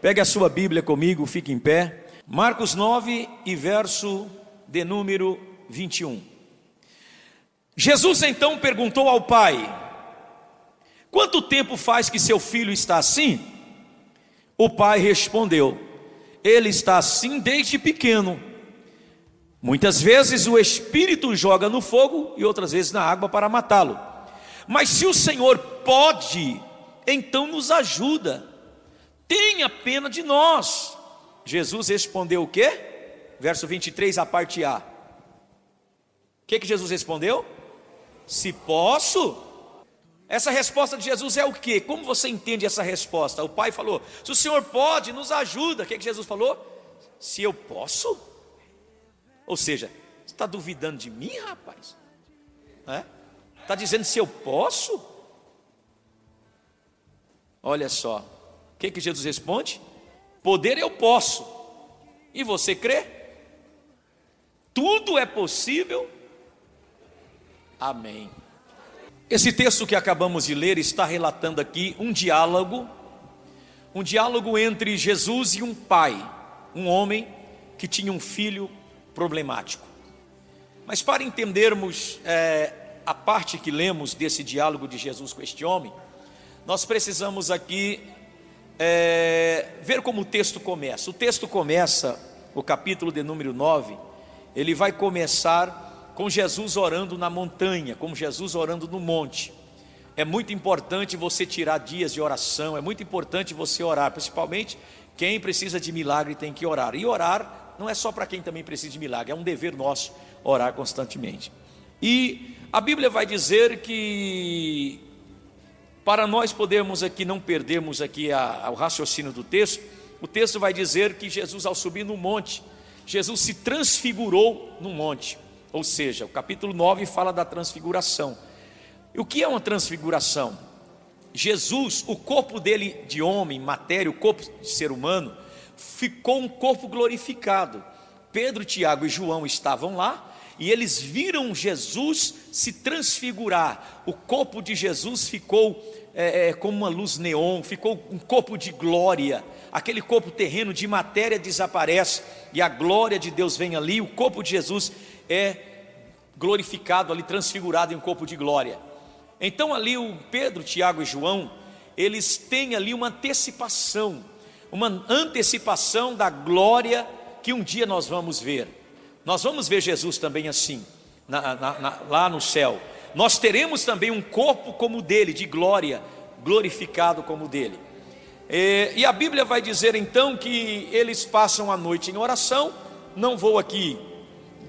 Pegue a sua Bíblia comigo, fique em pé. Marcos 9 e verso de número 21. Jesus então perguntou ao pai: Quanto tempo faz que seu filho está assim? O pai respondeu: Ele está assim desde pequeno. Muitas vezes o espírito joga no fogo e outras vezes na água para matá-lo. Mas se o Senhor pode, então nos ajuda. Tenha pena de nós. Jesus respondeu o quê? Verso 23, a parte A. O que, que Jesus respondeu? Se posso. Essa resposta de Jesus é o que? Como você entende essa resposta? O pai falou: Se o Senhor pode, nos ajuda. O que, que Jesus falou? Se eu posso? Ou seja, você está duvidando de mim, rapaz? Está dizendo se eu posso? Olha só, o que, que Jesus responde? Poder eu posso, e você crê? Tudo é possível? Amém. Esse texto que acabamos de ler está relatando aqui um diálogo, um diálogo entre Jesus e um pai, um homem que tinha um filho problemático. Mas para entendermos é, a parte que lemos desse diálogo de Jesus com este homem, nós precisamos aqui é, ver como o texto começa. O texto começa, o capítulo de número 9, ele vai começar com Jesus orando na montanha, com Jesus orando no monte. É muito importante você tirar dias de oração, é muito importante você orar, principalmente quem precisa de milagre tem que orar. E orar não é só para quem também precisa de milagre, é um dever nosso orar constantemente. E a Bíblia vai dizer que para nós podermos aqui não perdermos aqui a, a, o raciocínio do texto, o texto vai dizer que Jesus ao subir no monte, Jesus se transfigurou no monte. Ou seja, o capítulo 9 fala da transfiguração. E o que é uma transfiguração? Jesus, o corpo dele de homem, matéria, o corpo de ser humano, ficou um corpo glorificado. Pedro, Tiago e João estavam lá e eles viram Jesus se transfigurar. O corpo de Jesus ficou é, é, como uma luz neon, ficou um corpo de glória. Aquele corpo terreno de matéria desaparece e a glória de Deus vem ali. O corpo de Jesus é glorificado ali, transfigurado em um corpo de glória. Então ali o Pedro, Tiago e João, eles têm ali uma antecipação uma antecipação da glória que um dia nós vamos ver. Nós vamos ver Jesus também assim, na, na, na, lá no céu. Nós teremos também um corpo como o dele, de glória, glorificado como o dele. E, e a Bíblia vai dizer então que eles passam a noite em oração. Não vou aqui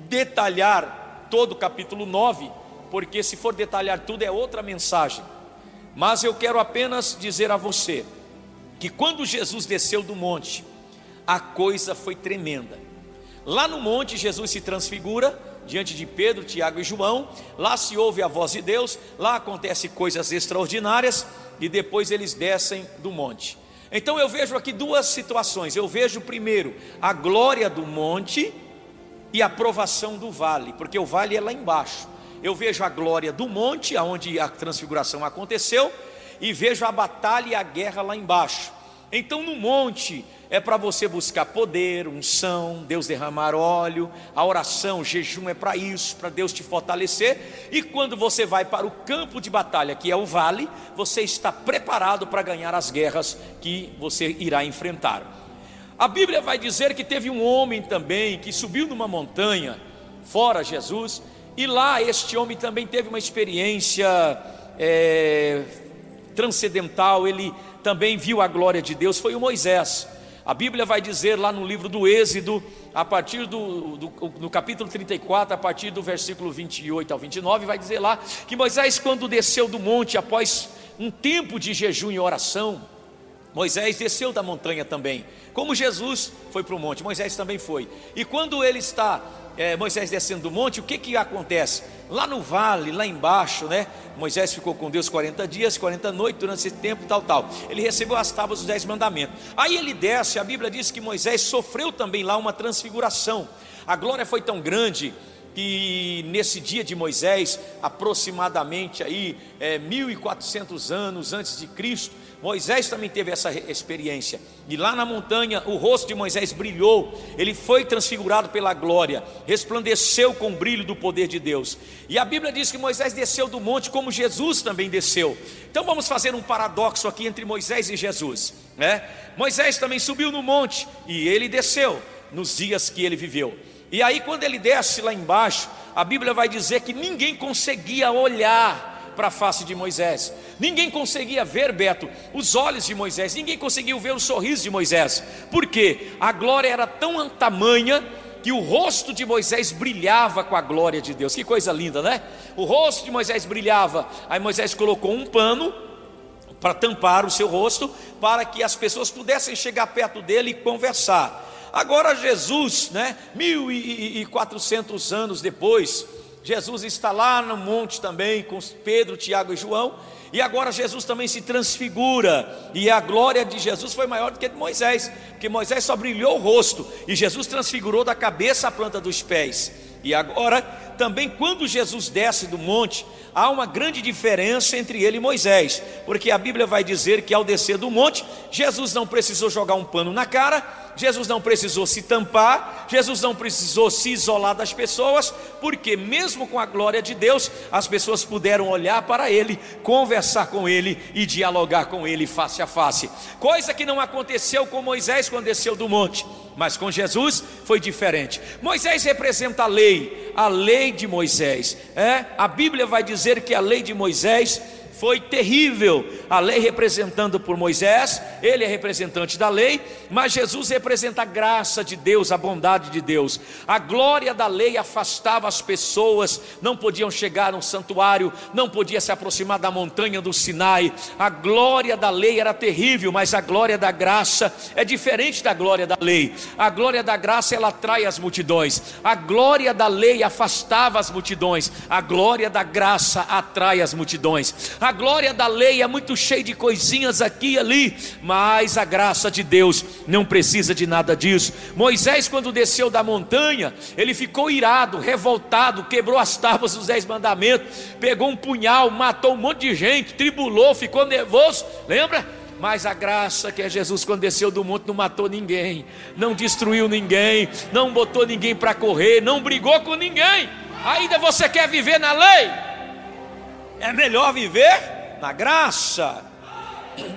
detalhar todo o capítulo 9, porque se for detalhar tudo é outra mensagem. Mas eu quero apenas dizer a você que quando Jesus desceu do monte, a coisa foi tremenda. Lá no monte, Jesus se transfigura diante de Pedro, Tiago e João. Lá se ouve a voz de Deus, lá acontecem coisas extraordinárias e depois eles descem do monte. Então eu vejo aqui duas situações. Eu vejo primeiro a glória do monte e a provação do vale, porque o vale é lá embaixo. Eu vejo a glória do monte, aonde a transfiguração aconteceu, e vejo a batalha e a guerra lá embaixo. Então, no monte é para você buscar poder, unção, Deus derramar óleo, a oração, o jejum é para isso, para Deus te fortalecer. E quando você vai para o campo de batalha, que é o vale, você está preparado para ganhar as guerras que você irá enfrentar. A Bíblia vai dizer que teve um homem também que subiu numa montanha, fora Jesus, e lá este homem também teve uma experiência é, transcendental, ele também viu a glória de Deus, foi o Moisés. A Bíblia vai dizer lá no livro do Êxodo, a partir do, do no capítulo 34, a partir do versículo 28 ao 29, vai dizer lá que Moisés, quando desceu do monte após um tempo de jejum e oração, Moisés desceu da montanha também, como Jesus foi para o monte, Moisés também foi. E quando ele está é, Moisés descendo do monte, o que que acontece? Lá no vale, lá embaixo, né? Moisés ficou com Deus 40 dias, 40 noites, durante esse tempo, tal, tal. Ele recebeu as tábuas dos 10 mandamentos. Aí ele desce, a Bíblia diz que Moisés sofreu também lá uma transfiguração. A glória foi tão grande que nesse dia de Moisés, aproximadamente aí é, 1400 anos antes de Cristo, Moisés também teve essa experiência. E lá na montanha, o rosto de Moisés brilhou, ele foi transfigurado pela glória, resplandeceu com o brilho do poder de Deus. E a Bíblia diz que Moisés desceu do monte como Jesus também desceu. Então vamos fazer um paradoxo aqui entre Moisés e Jesus, né? Moisés também subiu no monte e ele desceu nos dias que ele viveu. E aí quando ele desce lá embaixo, a Bíblia vai dizer que ninguém conseguia olhar para a face de Moisés. Ninguém conseguia ver, Beto, os olhos de Moisés, ninguém conseguiu ver o sorriso de Moisés, porque a glória era tão tamanha que o rosto de Moisés brilhava com a glória de Deus. Que coisa linda, né? O rosto de Moisés brilhava. Aí Moisés colocou um pano para tampar o seu rosto, para que as pessoas pudessem chegar perto dele e conversar. Agora Jesus, né, mil e quatrocentos anos depois, Jesus está lá no monte também com Pedro, Tiago e João. E agora Jesus também se transfigura, e a glória de Jesus foi maior do que de Moisés, porque Moisés só brilhou o rosto, e Jesus transfigurou da cabeça à planta dos pés. E agora, também quando Jesus desce do monte, há uma grande diferença entre ele e Moisés, porque a Bíblia vai dizer que ao descer do monte, Jesus não precisou jogar um pano na cara, Jesus não precisou se tampar, Jesus não precisou se isolar das pessoas, porque mesmo com a glória de Deus, as pessoas puderam olhar para ele, conversar com ele e dialogar com ele face a face. Coisa que não aconteceu com Moisés quando desceu do monte, mas com Jesus foi diferente. Moisés representa a lei, a lei de Moisés. É, a Bíblia vai dizer que a lei de Moisés foi terrível. A lei representando por Moisés, ele é representante da lei, mas Jesus representa a graça de Deus, a bondade de Deus. A glória da lei afastava as pessoas, não podiam chegar no santuário, não podia se aproximar da montanha do Sinai. A glória da lei era terrível, mas a glória da graça é diferente da glória da lei. A glória da graça ela atrai as multidões. A glória da lei afastava as multidões. A glória da graça atrai as multidões. A a glória da lei é muito cheia de coisinhas aqui e ali, mas a graça de Deus não precisa de nada disso. Moisés, quando desceu da montanha, ele ficou irado, revoltado, quebrou as tábuas dos dez mandamentos, pegou um punhal, matou um monte de gente, tribulou, ficou nervoso, lembra? Mas a graça que é Jesus quando desceu do monte não matou ninguém, não destruiu ninguém, não botou ninguém para correr, não brigou com ninguém. Ainda você quer viver na lei? É melhor viver na graça.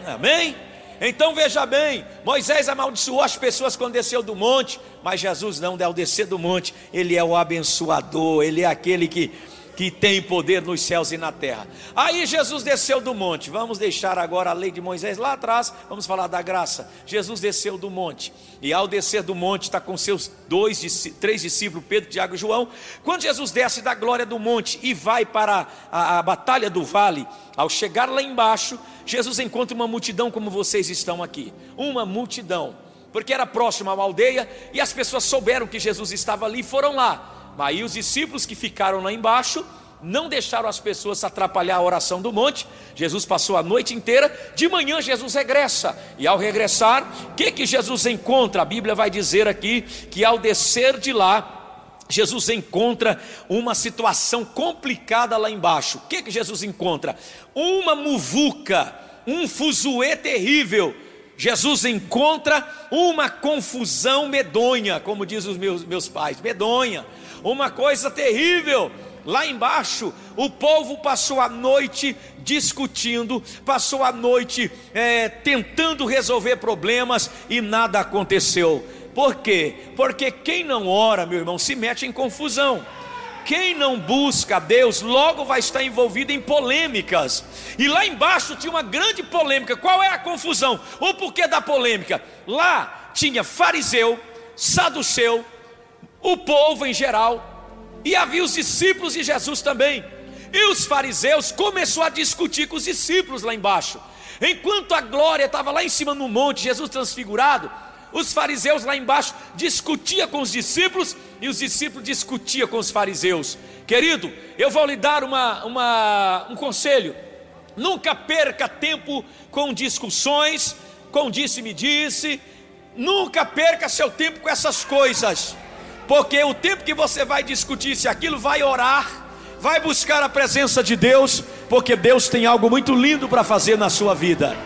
Amém? Então veja bem, Moisés amaldiçoou as pessoas quando desceu do monte, mas Jesus não, ao descer do monte, ele é o abençoador, ele é aquele que que tem poder nos céus e na terra. Aí Jesus desceu do monte. Vamos deixar agora a lei de Moisés lá atrás. Vamos falar da graça. Jesus desceu do monte. E ao descer do monte, está com seus dois, três discípulos, Pedro, Tiago e João. Quando Jesus desce da glória do monte e vai para a, a batalha do vale, ao chegar lá embaixo, Jesus encontra uma multidão como vocês estão aqui. Uma multidão. Porque era próximo a uma aldeia e as pessoas souberam que Jesus estava ali e foram lá. Aí os discípulos que ficaram lá embaixo não deixaram as pessoas atrapalhar a oração do monte. Jesus passou a noite inteira. De manhã Jesus regressa. E ao regressar, o que que Jesus encontra? A Bíblia vai dizer aqui que ao descer de lá, Jesus encontra uma situação complicada lá embaixo. O que que Jesus encontra? Uma muvuca, um fuzuê terrível. Jesus encontra uma confusão medonha, como diz os meus, meus pais, medonha uma coisa terrível. Lá embaixo, o povo passou a noite discutindo, passou a noite é, tentando resolver problemas e nada aconteceu. Por quê? Porque quem não ora, meu irmão, se mete em confusão. Quem não busca Deus logo vai estar envolvido em polêmicas. E lá embaixo tinha uma grande polêmica. Qual é a confusão? O porquê da polêmica? Lá tinha fariseu, saduceu, o povo em geral, e havia os discípulos de Jesus também. E os fariseus começou a discutir com os discípulos lá embaixo. Enquanto a glória estava lá em cima no monte, Jesus transfigurado, os fariseus lá embaixo discutiam com os discípulos e os discípulos discutiam com os fariseus. Querido, eu vou lhe dar uma, uma, um conselho: nunca perca tempo com discussões, com disse-me disse, nunca perca seu tempo com essas coisas. Porque o tempo que você vai discutir se aquilo vai orar, vai buscar a presença de Deus, porque Deus tem algo muito lindo para fazer na sua vida.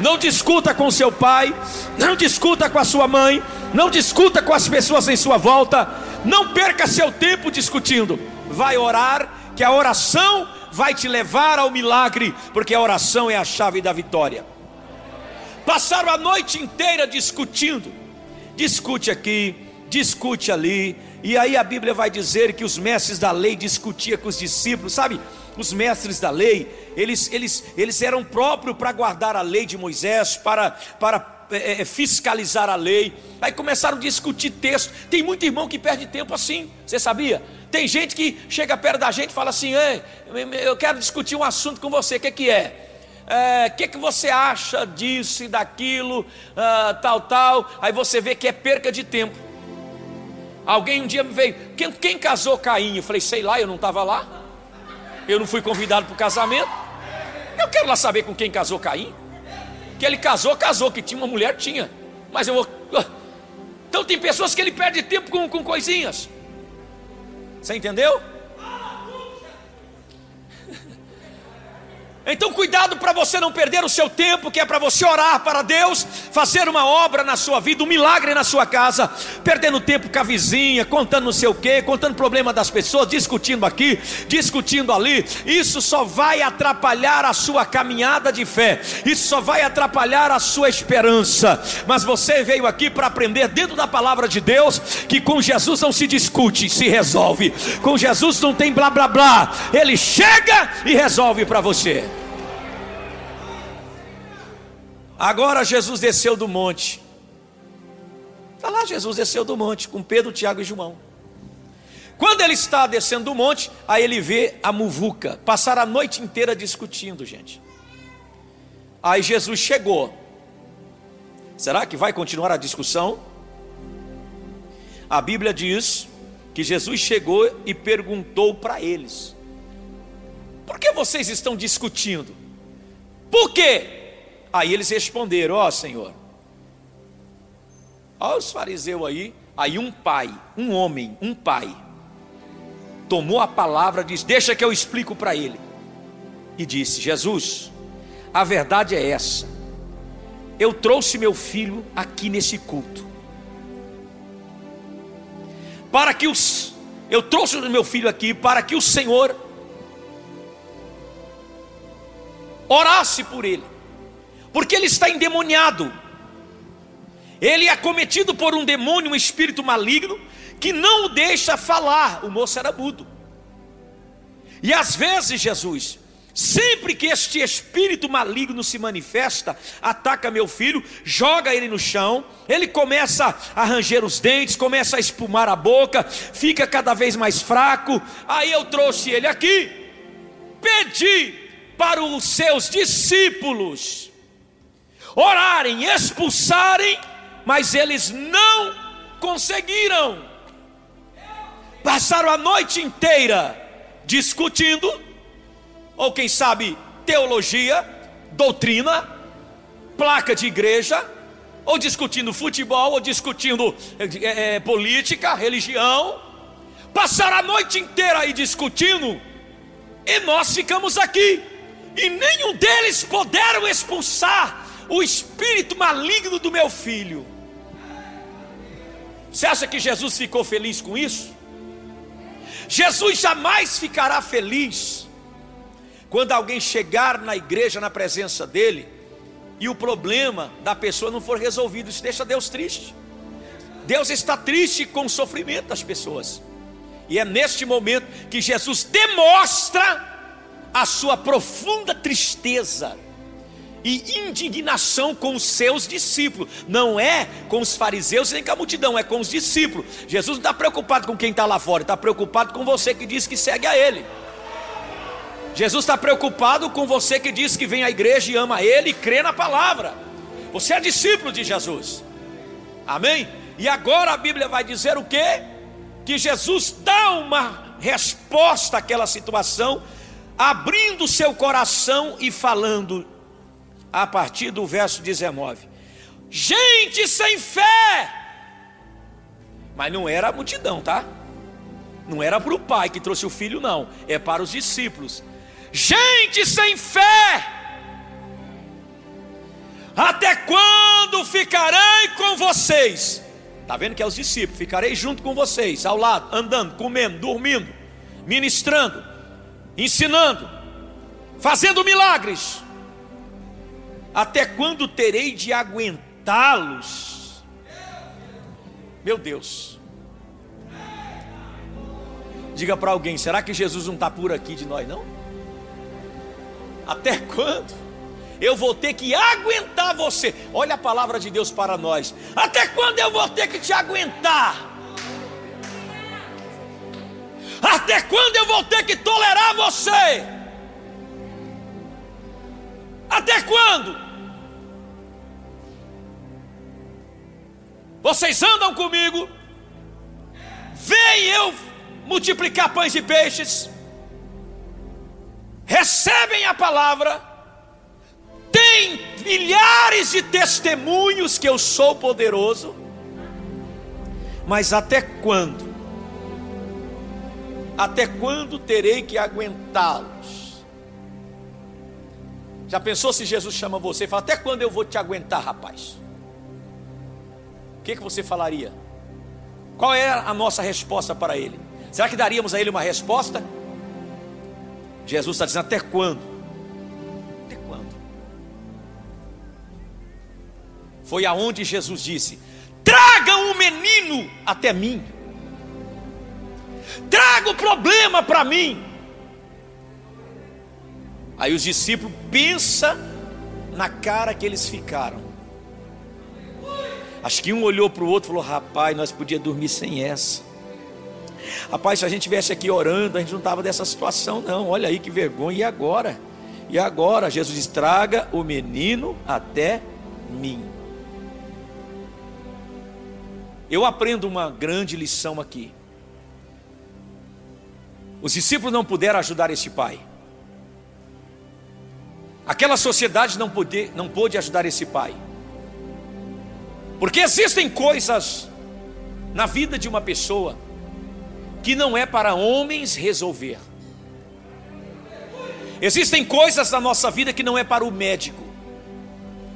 Não discuta com seu pai, não discuta com a sua mãe, não discuta com as pessoas em sua volta, não perca seu tempo discutindo. Vai orar, que a oração vai te levar ao milagre, porque a oração é a chave da vitória. Passaram a noite inteira discutindo, discute aqui, discute ali, e aí a Bíblia vai dizer que os mestres da lei discutiam com os discípulos, sabe? Os mestres da lei, eles, eles, eles eram próprios para guardar a lei de Moisés, para, para é, é, fiscalizar a lei. Aí começaram a discutir texto. Tem muito irmão que perde tempo assim, você sabia? Tem gente que chega perto da gente e fala assim: eu quero discutir um assunto com você, o que, que é? O é, que, que você acha disso e daquilo, ah, tal, tal. Aí você vê que é perca de tempo. Alguém um dia me veio, quem, quem casou Caim? Eu falei, sei lá, eu não estava lá. Eu não fui convidado para o casamento. Eu quero lá saber com quem casou Caim. Que ele casou, casou, que tinha uma mulher, tinha. Mas eu vou. Ah. Então tem pessoas que ele perde tempo com, com coisinhas. Você entendeu? Então, cuidado para você não perder o seu tempo, que é para você orar para Deus, fazer uma obra na sua vida, um milagre na sua casa, perdendo tempo com a vizinha, contando não sei o quê, contando problema das pessoas, discutindo aqui, discutindo ali. Isso só vai atrapalhar a sua caminhada de fé, isso só vai atrapalhar a sua esperança. Mas você veio aqui para aprender dentro da palavra de Deus que com Jesus não se discute, se resolve. Com Jesus não tem blá blá blá, ele chega e resolve para você. Agora Jesus desceu do monte. Está lá, Jesus desceu do monte com Pedro, Tiago e João. Quando ele está descendo do monte, aí ele vê a muvuca, passar a noite inteira discutindo, gente. Aí Jesus chegou. Será que vai continuar a discussão? A Bíblia diz que Jesus chegou e perguntou para eles: Por que vocês estão discutindo? Por quê? Aí eles responderam: Ó oh, Senhor, olha os fariseus aí. Aí um pai, um homem, um pai, tomou a palavra, diz: Deixa que eu explico para ele. E disse: Jesus, a verdade é essa. Eu trouxe meu filho aqui nesse culto. Para que os eu trouxe o meu filho aqui para que o Senhor orasse por ele porque ele está endemoniado. Ele é cometido por um demônio, um espírito maligno, que não o deixa falar. O moço era mudo. E às vezes, Jesus, sempre que este espírito maligno se manifesta, ataca meu filho, joga ele no chão, ele começa a ranger os dentes, começa a espumar a boca, fica cada vez mais fraco. Aí eu trouxe ele aqui, pedi para os seus discípulos orarem, expulsarem, mas eles não conseguiram. Passaram a noite inteira discutindo, ou quem sabe teologia, doutrina, placa de igreja, ou discutindo futebol, ou discutindo é, é, política, religião. Passaram a noite inteira aí discutindo, e nós ficamos aqui, e nenhum deles puderam expulsar o espírito maligno do meu filho. Você acha que Jesus ficou feliz com isso? Jesus jamais ficará feliz quando alguém chegar na igreja, na presença dele, e o problema da pessoa não for resolvido. Isso deixa Deus triste. Deus está triste com o sofrimento das pessoas. E é neste momento que Jesus demonstra a sua profunda tristeza e indignação com os seus discípulos, não é com os fariseus nem com a multidão, é com os discípulos. Jesus não está preocupado com quem está lá fora, está preocupado com você que diz que segue a Ele. Jesus está preocupado com você que diz que vem à igreja e ama Ele e crê na palavra. Você é discípulo de Jesus, amém? E agora a Bíblia vai dizer o que? Que Jesus dá uma resposta àquela situação, abrindo seu coração e falando: a partir do verso 19. Gente sem fé! Mas não era a multidão, tá? Não era para o pai que trouxe o filho, não. É para os discípulos. Gente sem fé! Até quando ficarei com vocês? Está vendo que é os discípulos, ficarei junto com vocês, ao lado, andando, comendo, dormindo, ministrando, ensinando, fazendo milagres. Até quando terei de aguentá-los? Meu Deus. Diga para alguém: será que Jesus não está por aqui de nós, não? Até quando? Eu vou ter que aguentar você. Olha a palavra de Deus para nós. Até quando eu vou ter que te aguentar? Até quando eu vou ter que tolerar você? Até quando? Vocês andam comigo, veem eu multiplicar pães e peixes, recebem a palavra, têm milhares de testemunhos que eu sou poderoso, mas até quando? Até quando terei que aguentá-los? Já pensou se Jesus chama você e fala: Até quando eu vou te aguentar, rapaz? O que, que você falaria? Qual é a nossa resposta para ele? Será que daríamos a ele uma resposta? Jesus está dizendo: até quando? Até quando? Foi aonde Jesus disse: tragam o menino até mim, traga o problema para mim. Aí os discípulos pensa na cara que eles ficaram. Acho que um olhou para o outro e falou: Rapaz, nós podíamos dormir sem essa. Rapaz, se a gente estivesse aqui orando, a gente não estava dessa situação, não. Olha aí que vergonha. E agora? E agora? Jesus estraga o menino até mim. Eu aprendo uma grande lição aqui. Os discípulos não puderam ajudar esse pai. Aquela sociedade não, pôde, não pôde ajudar esse pai. Porque existem coisas na vida de uma pessoa que não é para homens resolver. Existem coisas na nossa vida que não é para o médico,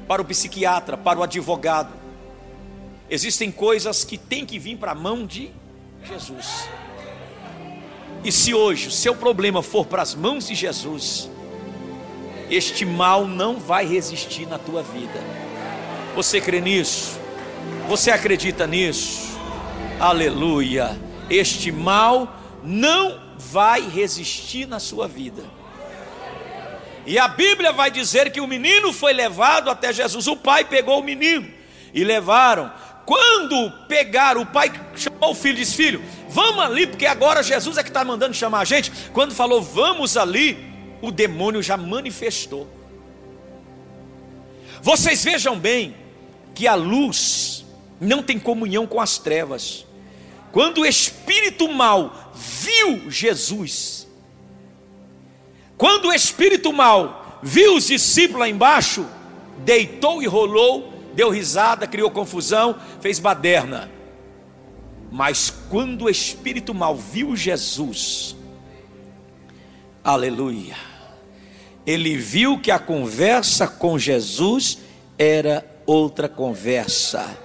para o psiquiatra, para o advogado. Existem coisas que tem que vir para a mão de Jesus. E se hoje o seu problema for para as mãos de Jesus, este mal não vai resistir na tua vida. Você crê nisso? Você acredita nisso? Aleluia este mal não vai resistir na sua vida. E a Bíblia vai dizer que o menino foi levado até Jesus. O pai pegou o menino e levaram. Quando pegaram, o pai chamou o filho e disse: Filho, vamos ali, porque agora Jesus é que está mandando chamar a gente. Quando falou, vamos ali, o demônio já manifestou. Vocês vejam bem que a luz não tem comunhão com as trevas. Quando o espírito mal viu Jesus, quando o espírito mal viu os discípulos lá embaixo, deitou e rolou, deu risada, criou confusão, fez baderna. Mas quando o espírito mal viu Jesus, aleluia, ele viu que a conversa com Jesus era outra conversa.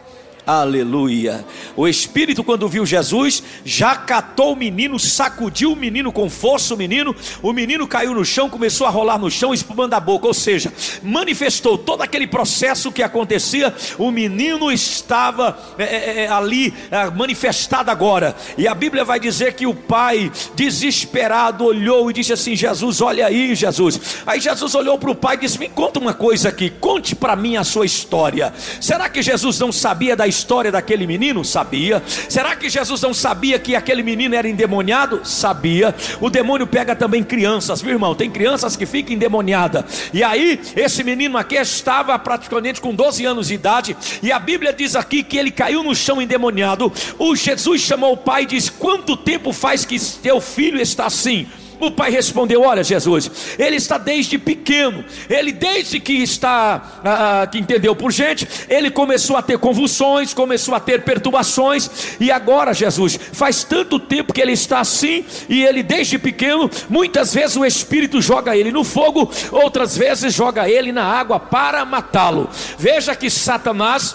Aleluia. O Espírito, quando viu Jesus, já catou o menino, sacudiu o menino com força, o menino, o menino caiu no chão, começou a rolar no chão, espumando a boca, ou seja, manifestou todo aquele processo que acontecia. O menino estava é, é, é ali é, manifestado agora, e a Bíblia vai dizer que o pai, desesperado, olhou e disse assim: Jesus, olha aí, Jesus. Aí Jesus olhou para o pai e disse: Me conta uma coisa aqui, conte para mim a sua história. Será que Jesus não sabia da história daquele menino? Sabia. Será que Jesus não sabia que aquele menino era endemoniado? Sabia. O demônio pega também crianças, viu irmão? Tem crianças que ficam endemoniadas. E aí, esse menino aqui estava praticamente com 12 anos de idade. E a Bíblia diz aqui que ele caiu no chão endemoniado. O Jesus chamou o pai e disse: Quanto tempo faz que teu filho está assim? O pai respondeu: Olha, Jesus, ele está desde pequeno, ele desde que está, ah, que entendeu por gente, ele começou a ter convulsões, começou a ter perturbações, e agora, Jesus, faz tanto tempo que ele está assim, e ele desde pequeno, muitas vezes o Espírito joga ele no fogo, outras vezes joga ele na água para matá-lo. Veja que Satanás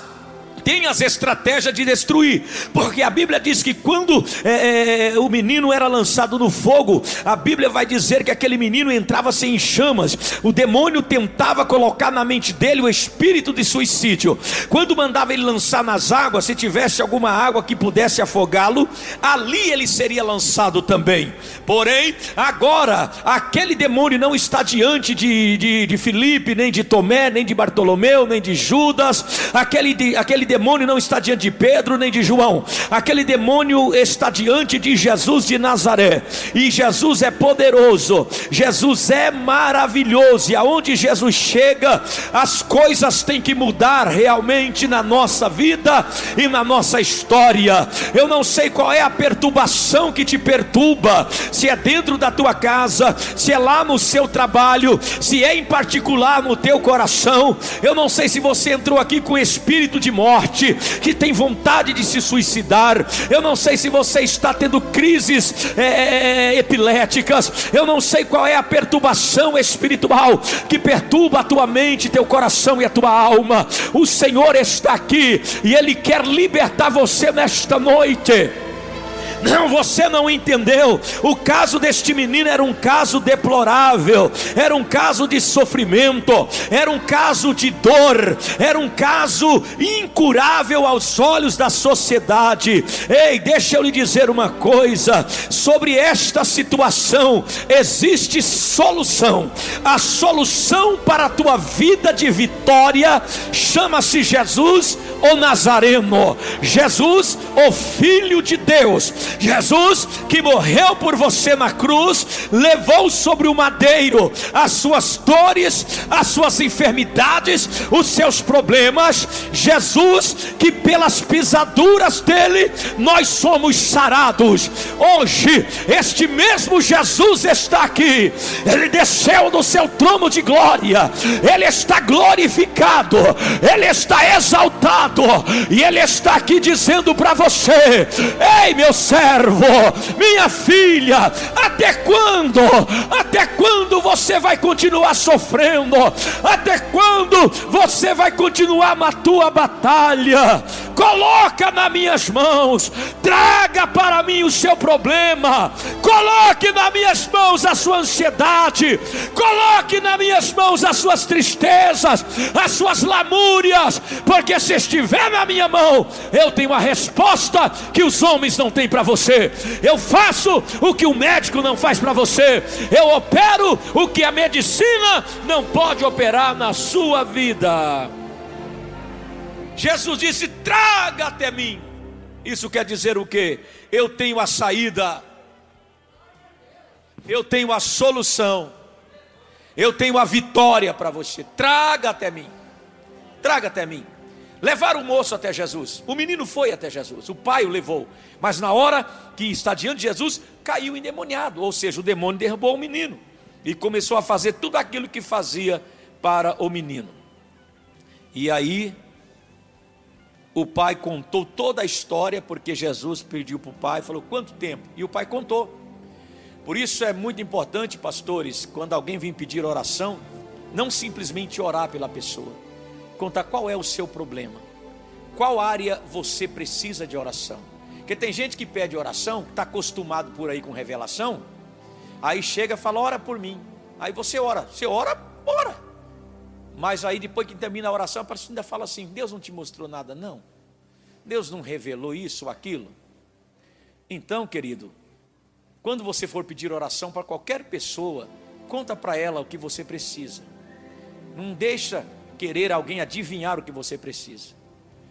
tem as estratégias de destruir, porque a Bíblia diz que quando é, é, o menino era lançado no fogo, a Bíblia vai dizer que aquele menino entrava sem em chamas, o demônio tentava colocar na mente dele o espírito de suicídio. Quando mandava ele lançar nas águas, se tivesse alguma água que pudesse afogá-lo, ali ele seria lançado também. Porém, agora, aquele demônio não está diante de, de, de Filipe, nem de Tomé, nem de Bartolomeu, nem de Judas, aquele, aquele demônio demônio não está diante de Pedro nem de João, aquele demônio está diante de Jesus de Nazaré, e Jesus é poderoso, Jesus é maravilhoso, e aonde Jesus chega, as coisas têm que mudar realmente na nossa vida e na nossa história. Eu não sei qual é a perturbação que te perturba, se é dentro da tua casa, se é lá no seu trabalho, se é em particular no teu coração. Eu não sei se você entrou aqui com espírito de morte morte, que tem vontade de se suicidar. Eu não sei se você está tendo crises é, é, é, epiléticas. Eu não sei qual é a perturbação espiritual que perturba a tua mente, teu coração e a tua alma. O Senhor está aqui e Ele quer libertar você nesta noite. Não, você não entendeu. O caso deste menino era um caso deplorável, era um caso de sofrimento, era um caso de dor, era um caso incurável aos olhos da sociedade. Ei, deixa eu lhe dizer uma coisa: sobre esta situação existe solução. A solução para a tua vida de vitória chama-se Jesus o Nazareno, Jesus, o Filho de Deus, Jesus que morreu por você na cruz, levou sobre o madeiro as suas dores, as suas enfermidades, os seus problemas. Jesus que pelas pisaduras dele nós somos sarados. Hoje, este mesmo Jesus está aqui, ele desceu do seu trono de glória, ele está glorificado, ele está exaltado e Ele está aqui dizendo para você: Ei, meu servo, minha filha, até quando? Até quando você vai continuar sofrendo? Até quando você vai continuar na tua batalha? Coloca nas minhas mãos, traga para mim o seu problema, coloque nas minhas mãos a sua ansiedade, coloque nas minhas mãos as suas tristezas, as suas lamúrias, porque se estiver na minha mão, eu tenho a resposta que os homens não têm para você. Eu faço o que o médico não faz para você. Eu opero o que a medicina não pode operar na sua vida. Jesus disse: traga até mim. Isso quer dizer o que? Eu tenho a saída, eu tenho a solução, eu tenho a vitória para você. Traga até mim, traga até mim. Levaram o moço até Jesus. O menino foi até Jesus. O pai o levou. Mas na hora que está diante de Jesus, caiu endemoniado. Ou seja, o demônio derrubou o menino. E começou a fazer tudo aquilo que fazia para o menino. E aí, o pai contou toda a história, porque Jesus pediu para o pai, falou: quanto tempo? E o pai contou. Por isso é muito importante, pastores, quando alguém vem pedir oração, não simplesmente orar pela pessoa contar qual é o seu problema, qual área você precisa de oração. Porque tem gente que pede oração, está acostumado por aí com revelação, aí chega e fala: ora por mim. Aí você ora, você ora, ora. Mas aí depois que termina a oração, a pessoa ainda fala assim: Deus não te mostrou nada, não. Deus não revelou isso ou aquilo. Então, querido, quando você for pedir oração para qualquer pessoa, conta para ela o que você precisa. Não deixa querer alguém adivinhar o que você precisa.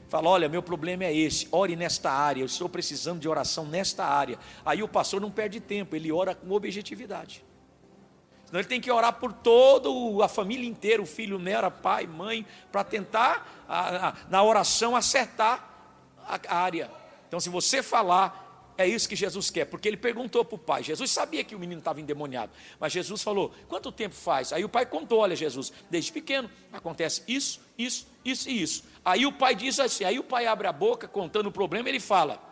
Fala, olha, meu problema é esse, ore nesta área, eu estou precisando de oração nesta área. Aí o pastor não perde tempo, ele ora com objetividade. Senão ele tem que orar por toda a família inteira, o filho, nera, pai, mãe, para tentar, a, a, na oração, acertar a área. Então, se você falar É isso que Jesus quer, porque ele perguntou para o pai. Jesus sabia que o menino estava endemoniado, mas Jesus falou: quanto tempo faz? Aí o pai contou: olha, Jesus, desde pequeno acontece isso, isso, isso e isso. Aí o pai diz assim: aí o pai abre a boca contando o problema, ele fala: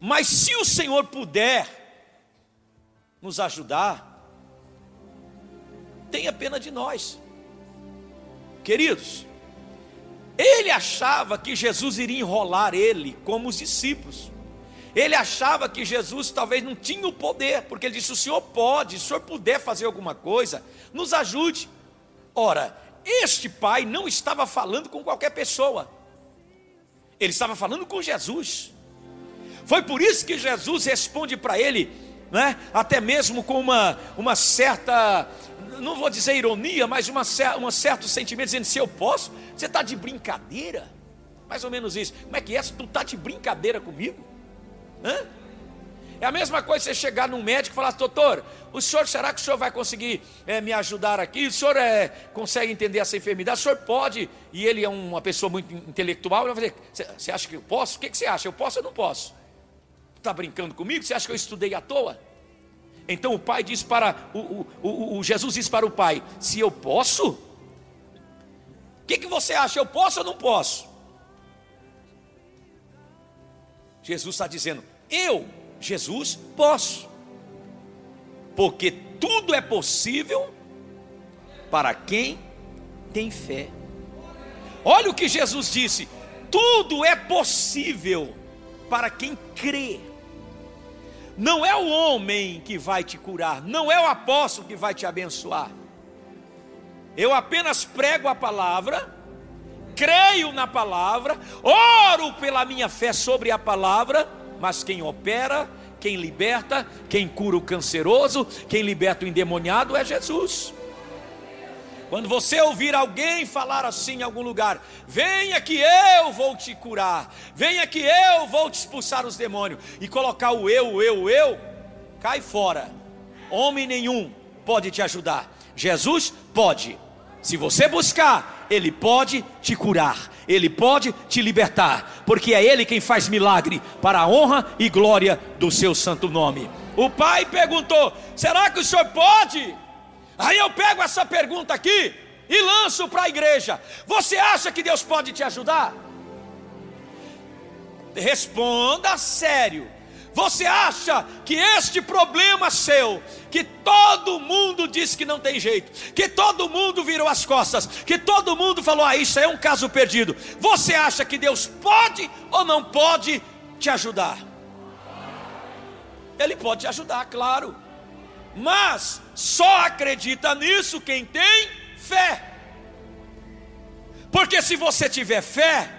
mas se o Senhor puder nos ajudar, tenha pena de nós, queridos. Ele achava que Jesus iria enrolar ele como os discípulos. Ele achava que Jesus talvez não tinha o poder, porque ele disse: O Senhor pode, se o Senhor puder fazer alguma coisa, nos ajude. Ora, este pai não estava falando com qualquer pessoa, ele estava falando com Jesus. Foi por isso que Jesus responde para ele, né, até mesmo com uma, uma certa, não vou dizer ironia, mas uma, um certo sentimento, dizendo: Se eu posso, você está de brincadeira? Mais ou menos isso. Como é que é? Tu está de brincadeira comigo? Hã? É a mesma coisa você chegar num médico e falar, doutor, o senhor, será que o senhor vai conseguir é, me ajudar aqui? O senhor é, consegue entender essa enfermidade? O senhor pode? E ele é uma pessoa muito intelectual. Eu falei, você acha que eu posso? O que, você acha? Eu posso ou não posso? Está brincando comigo? Você acha que eu estudei à toa? Então o pai diz para, o, o, o Jesus diz para o pai: se eu posso, o que, que você acha? Eu posso ou não posso? Jesus está dizendo: Eu, Jesus, posso, porque tudo é possível para quem tem fé. Olha o que Jesus disse: tudo é possível para quem crê. Não é o homem que vai te curar, não é o apóstolo que vai te abençoar. Eu apenas prego a palavra creio na palavra, oro pela minha fé sobre a palavra, mas quem opera, quem liberta, quem cura o canceroso, quem liberta o endemoniado é Jesus. Quando você ouvir alguém falar assim em algum lugar, venha que eu vou te curar, venha que eu vou te expulsar os demônios, e colocar o eu, o eu, o eu, cai fora. Homem nenhum pode te ajudar. Jesus pode. Se você buscar, Ele pode te curar, Ele pode te libertar, porque é Ele quem faz milagre para a honra e glória do seu santo nome. O pai perguntou: será que o senhor pode? Aí eu pego essa pergunta aqui e lanço para a igreja: você acha que Deus pode te ajudar? Responda sério. Você acha que este problema seu, que todo mundo disse que não tem jeito, que todo mundo virou as costas, que todo mundo falou, ah, isso é um caso perdido, você acha que Deus pode ou não pode te ajudar? Ele pode te ajudar, claro, mas só acredita nisso quem tem fé. Porque se você tiver fé,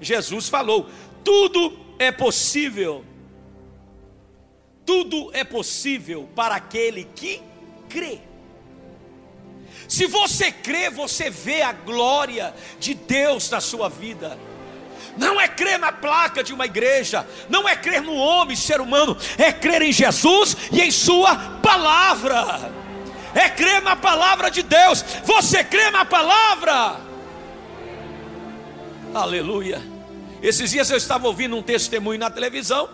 Jesus falou, tudo é possível tudo é possível para aquele que crê. Se você crê, você vê a glória de Deus na sua vida. Não é crer na placa de uma igreja, não é crer no homem, ser humano, é crer em Jesus e em Sua palavra. É crer na palavra de Deus. Você crê na palavra? Aleluia. Esses dias eu estava ouvindo um testemunho na televisão.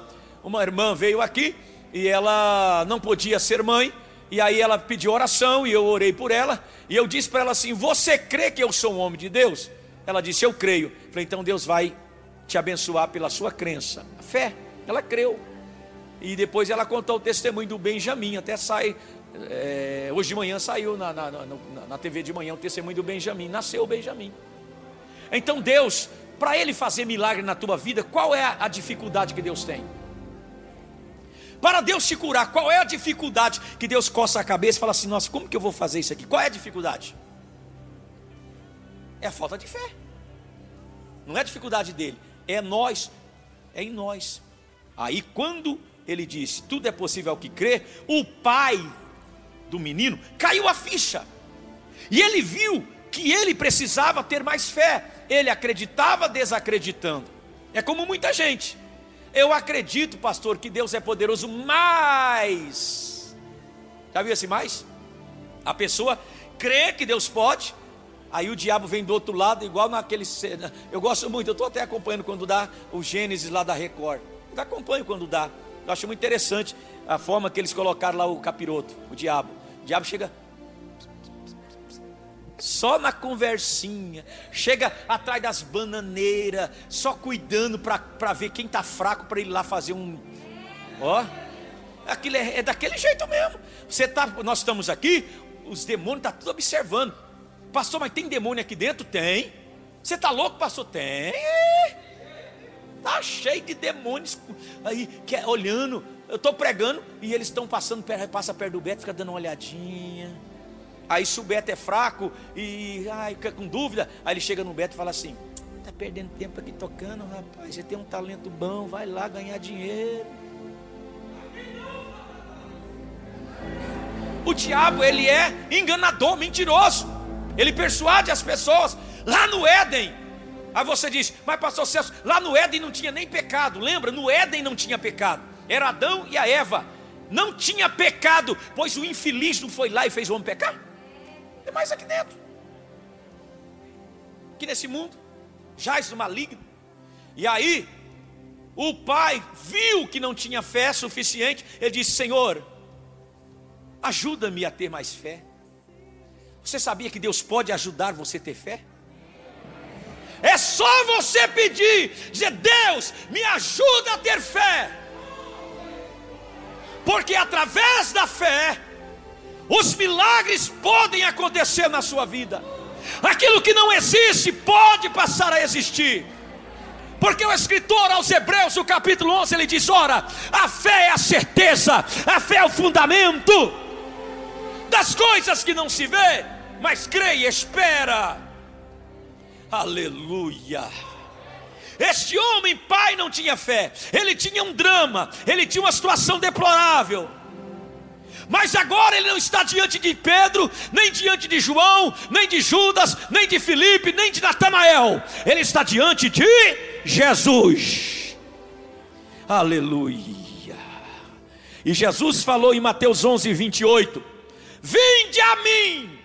Uma irmã veio aqui e ela não podia ser mãe, e aí ela pediu oração e eu orei por ela, e eu disse para ela assim: Você crê que eu sou um homem de Deus? Ela disse: Eu creio. falei: Então Deus vai te abençoar pela sua crença. A fé, ela creu. E depois ela contou o testemunho do Benjamin, até sai. É, hoje de manhã saiu na, na, na, na TV de manhã o testemunho do Benjamin. Nasceu o Benjamin. Então Deus, para Ele fazer milagre na tua vida, qual é a, a dificuldade que Deus tem? Para Deus te curar, qual é a dificuldade que Deus coça a cabeça e fala assim: Nossa, como que eu vou fazer isso aqui? Qual é a dificuldade? É a falta de fé. Não é a dificuldade dele, é nós, é em nós. Aí quando ele disse: Tudo é possível ao que crê, o pai do menino caiu a ficha. E ele viu que ele precisava ter mais fé. Ele acreditava desacreditando. É como muita gente. Eu acredito, pastor, que Deus é poderoso, mas. Já viu assim mais? A pessoa crê que Deus pode, aí o diabo vem do outro lado, igual naquele. Eu gosto muito, eu estou até acompanhando quando dá o Gênesis lá da Record. Eu acompanho quando dá. Eu acho muito interessante a forma que eles colocaram lá o capiroto, o diabo. O diabo chega só na conversinha, chega atrás das bananeiras, só cuidando para ver quem está fraco para ele lá fazer um. Ó, aquilo é, é, daquele jeito mesmo. Você tá, nós estamos aqui, os demônios estão tá tudo observando. Pastor, mas tem demônio aqui dentro? Tem. Você está louco, pastor? Tem. Tá cheio de demônios aí, que, é, olhando. Eu estou pregando e eles estão passando, passa perto do Beto, fica dando uma olhadinha. Aí se o Beto é fraco e ai, fica com dúvida, aí ele chega no Beto e fala assim: tá perdendo tempo aqui tocando, rapaz. Você tem um talento bom, vai lá ganhar dinheiro. O diabo, ele é enganador, mentiroso. Ele persuade as pessoas. Lá no Éden, aí você diz, mas pastor Celso, lá no Éden não tinha nem pecado. Lembra? No Éden não tinha pecado. Era Adão e a Eva. Não tinha pecado, pois o infeliz não foi lá e fez o homem pecar. É mais aqui dentro. Aqui nesse mundo, jaz no maligno. E aí, o pai viu que não tinha fé suficiente. Ele disse: Senhor, ajuda-me a ter mais fé. Você sabia que Deus pode ajudar você a ter fé? É só você pedir, dizer: Deus, me ajuda a ter fé. Porque através da fé, os milagres podem acontecer na sua vida. Aquilo que não existe pode passar a existir. Porque o escritor aos Hebreus, no capítulo 11, ele diz: Ora, a fé é a certeza, a fé é o fundamento das coisas que não se vê, mas crê e espera. Aleluia. Este homem, pai, não tinha fé, ele tinha um drama, ele tinha uma situação deplorável. Mas agora ele não está diante de Pedro, nem diante de João, nem de Judas, nem de Filipe, nem de Natanael. Ele está diante de Jesus. Aleluia. E Jesus falou em Mateus 11, 28: Vinde a mim,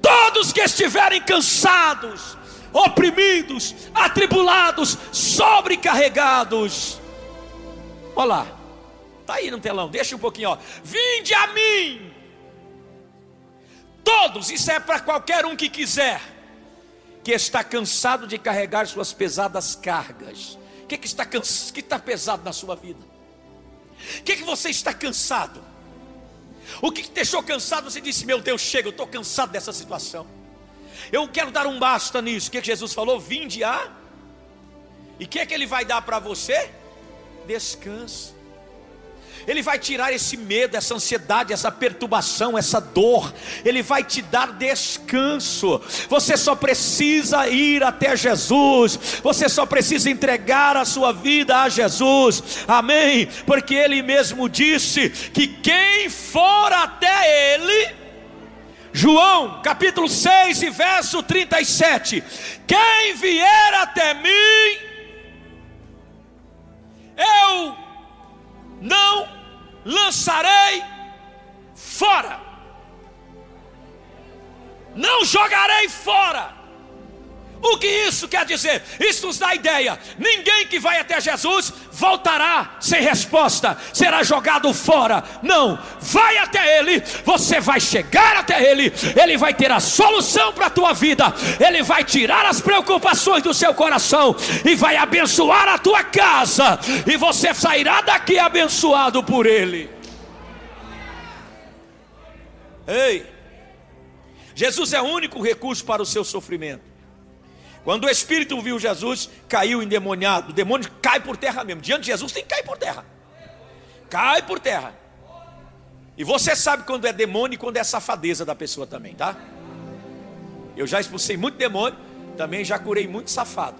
todos que estiverem cansados, oprimidos, atribulados, sobrecarregados. Olha lá. Está aí no telão, deixa um pouquinho, ó. Vinde a mim. Todos, isso é para qualquer um que quiser, que está cansado de carregar suas pesadas cargas. O que, que, está, cansa, que está pesado na sua vida? O que, que você está cansado? O que, que deixou cansado? Você disse: Meu Deus, chega, eu estou cansado dessa situação. Eu quero dar um basta nisso. O que, que Jesus falou? Vinde a. E o que, que ele vai dar para você? Descanso. Ele vai tirar esse medo, essa ansiedade, essa perturbação, essa dor. Ele vai te dar descanso. Você só precisa ir até Jesus. Você só precisa entregar a sua vida a Jesus. Amém? Porque ele mesmo disse que quem for até ele João, capítulo 6 e verso 37. Quem vier até mim, eu não lançarei fora. Não jogarei fora. O que isso quer dizer? Isso nos dá ideia: ninguém que vai até Jesus voltará sem resposta, será jogado fora. Não, vai até Ele, você vai chegar até Ele, Ele vai ter a solução para a tua vida, Ele vai tirar as preocupações do seu coração e vai abençoar a tua casa, e você sairá daqui abençoado por Ele. Ei, Jesus é o único recurso para o seu sofrimento. Quando o Espírito viu Jesus, caiu endemoniado. O demônio cai por terra mesmo. Diante de Jesus tem que cair por terra. Cai por terra. E você sabe quando é demônio e quando é safadeza da pessoa também, tá? Eu já expulsei muito demônio, também já curei muito safado.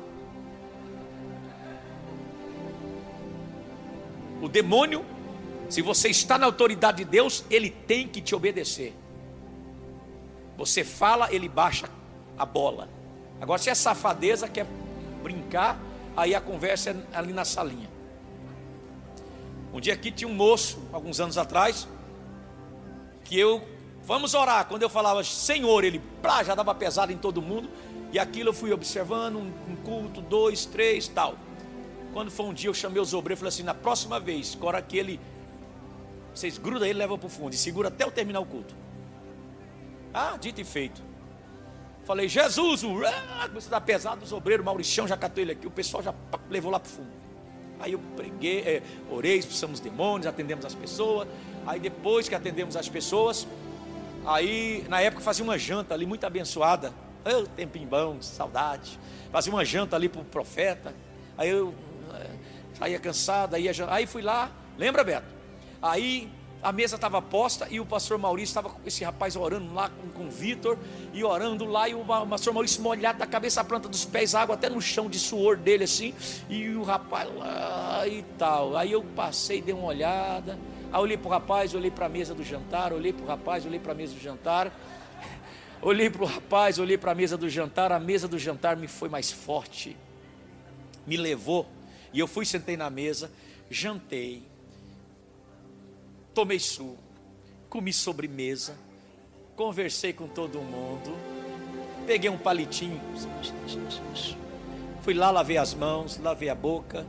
O demônio, se você está na autoridade de Deus, ele tem que te obedecer. Você fala, ele baixa a bola. Agora, se é safadeza, quer brincar, aí a conversa é ali na salinha. Um dia aqui tinha um moço, alguns anos atrás, que eu, vamos orar. Quando eu falava Senhor, ele plá, já dava pesado em todo mundo. E aquilo eu fui observando, um, um culto, dois, três, tal. Quando foi um dia, eu chamei os obreiros e falei assim: na próxima vez, cora aquele, vocês grudam ele levam para o fundo e segura até eu terminar o culto. Ah, dito e feito. Falei, Jesus, ah, começou a dar pesado, os obreiros, Mauricião já catou ele aqui, o pessoal já levou lá para o fundo. Aí eu preguei, é, orei, expulsamos demônios, atendemos as pessoas. Aí depois que atendemos as pessoas, aí na época fazia uma janta ali muito abençoada. Oh, tempinho bom, saudade. Fazia uma janta ali para o profeta. Aí eu é, saía cansado, aí, aí fui lá, lembra Beto? Aí a mesa estava posta e o pastor Maurício estava com esse rapaz orando lá com, com o Vitor e orando lá e o pastor Maurício molhado da cabeça à planta dos pés, água até no chão de suor dele assim, e o rapaz lá e tal. Aí eu passei, dei uma olhada, aí olhei para o rapaz, olhei para a mesa do jantar, olhei para o rapaz, olhei para a mesa do jantar. Olhei para o rapaz, olhei para a mesa do jantar, a mesa do jantar me foi mais forte, me levou, e eu fui, sentei na mesa, jantei, tomei suco, comi sobremesa, conversei com todo mundo, peguei um palitinho, fui lá, lavei as mãos, lavei a boca.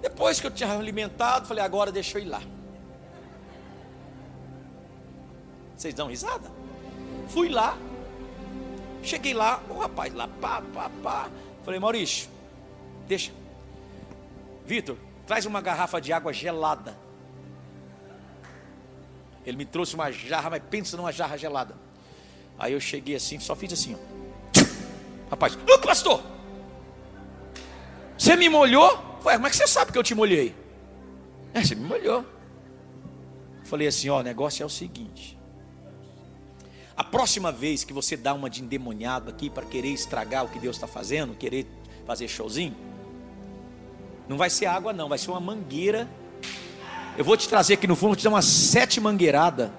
Depois que eu tinha alimentado, falei, agora deixa eu ir lá. Vocês dão risada? Fui lá, cheguei lá, o rapaz lá, pá, pá, pá. Falei, Maurício, deixa. Vitor, traz uma garrafa de água gelada ele me trouxe uma jarra, mas pensa numa jarra gelada. Aí eu cheguei assim, só fiz assim, ó. Rapaz, ô pastor! Você me molhou? Como é que você sabe que eu te molhei? É, você me molhou. Falei assim, ó, o negócio é o seguinte. A próxima vez que você dá uma de endemoniado aqui para querer estragar o que Deus está fazendo, querer fazer showzinho, não vai ser água, não, vai ser uma mangueira eu vou te trazer aqui no fundo, vou te dar uma sete mangueirada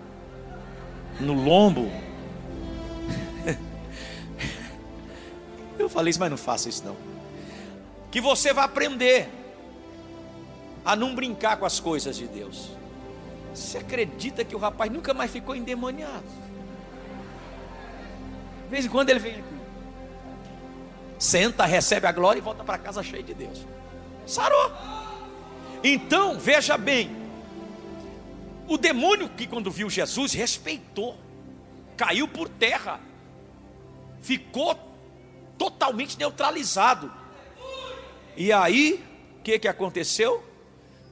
no lombo. Eu falei isso, mas não faça isso não. Que você vai aprender a não brincar com as coisas de Deus. Você acredita que o rapaz nunca mais ficou endemoniado? De vez em quando ele vem aqui. Senta, recebe a glória e volta para casa cheio de Deus. Sarou. Então, veja bem, o demônio que quando viu Jesus respeitou, caiu por terra, ficou totalmente neutralizado. E aí, o que, que aconteceu?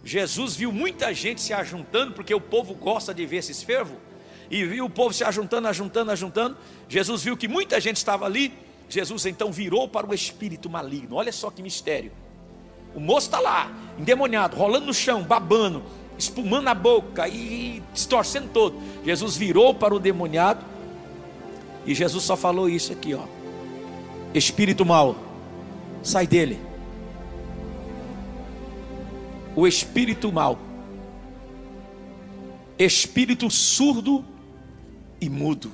Jesus viu muita gente se ajuntando, porque o povo gosta de ver esses fervos, e viu o povo se ajuntando, ajuntando, ajuntando. Jesus viu que muita gente estava ali. Jesus então virou para o espírito maligno. Olha só que mistério. O moço está lá, endemoniado, rolando no chão, babando espumando a boca e distorcendo todo. Jesus virou para o demoniado e Jesus só falou isso aqui, ó. Espírito mau, sai dele. O espírito mau, espírito surdo e mudo.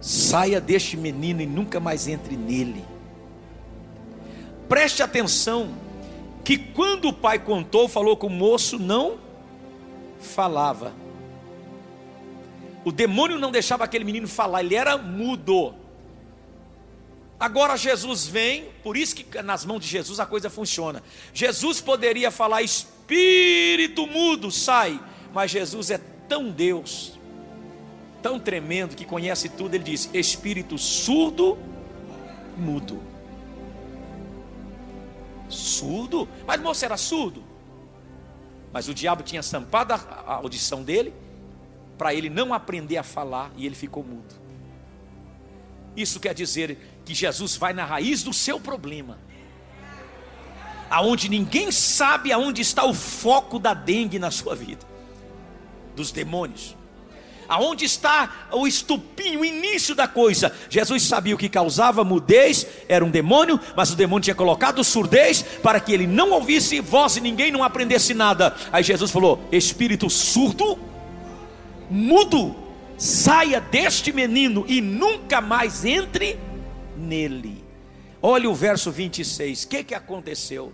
Saia deste menino e nunca mais entre nele. Preste atenção que quando o pai contou, falou que o moço não falava. O demônio não deixava aquele menino falar, ele era mudo. Agora Jesus vem, por isso que nas mãos de Jesus a coisa funciona. Jesus poderia falar, espírito mudo, sai, mas Jesus é tão Deus, tão tremendo, que conhece tudo, ele diz: espírito surdo, mudo surdo, mas moço era surdo. Mas o diabo tinha estampado a audição dele, para ele não aprender a falar, e ele ficou mudo. Isso quer dizer que Jesus vai na raiz do seu problema, aonde ninguém sabe aonde está o foco da dengue na sua vida, dos demônios. Aonde está o estupinho, o início da coisa? Jesus sabia o que causava mudez, era um demônio, mas o demônio tinha colocado surdez para que ele não ouvisse voz e ninguém não aprendesse nada. Aí Jesus falou: Espírito surdo, mudo, saia deste menino e nunca mais entre nele. Olha o verso 26, o que, que aconteceu?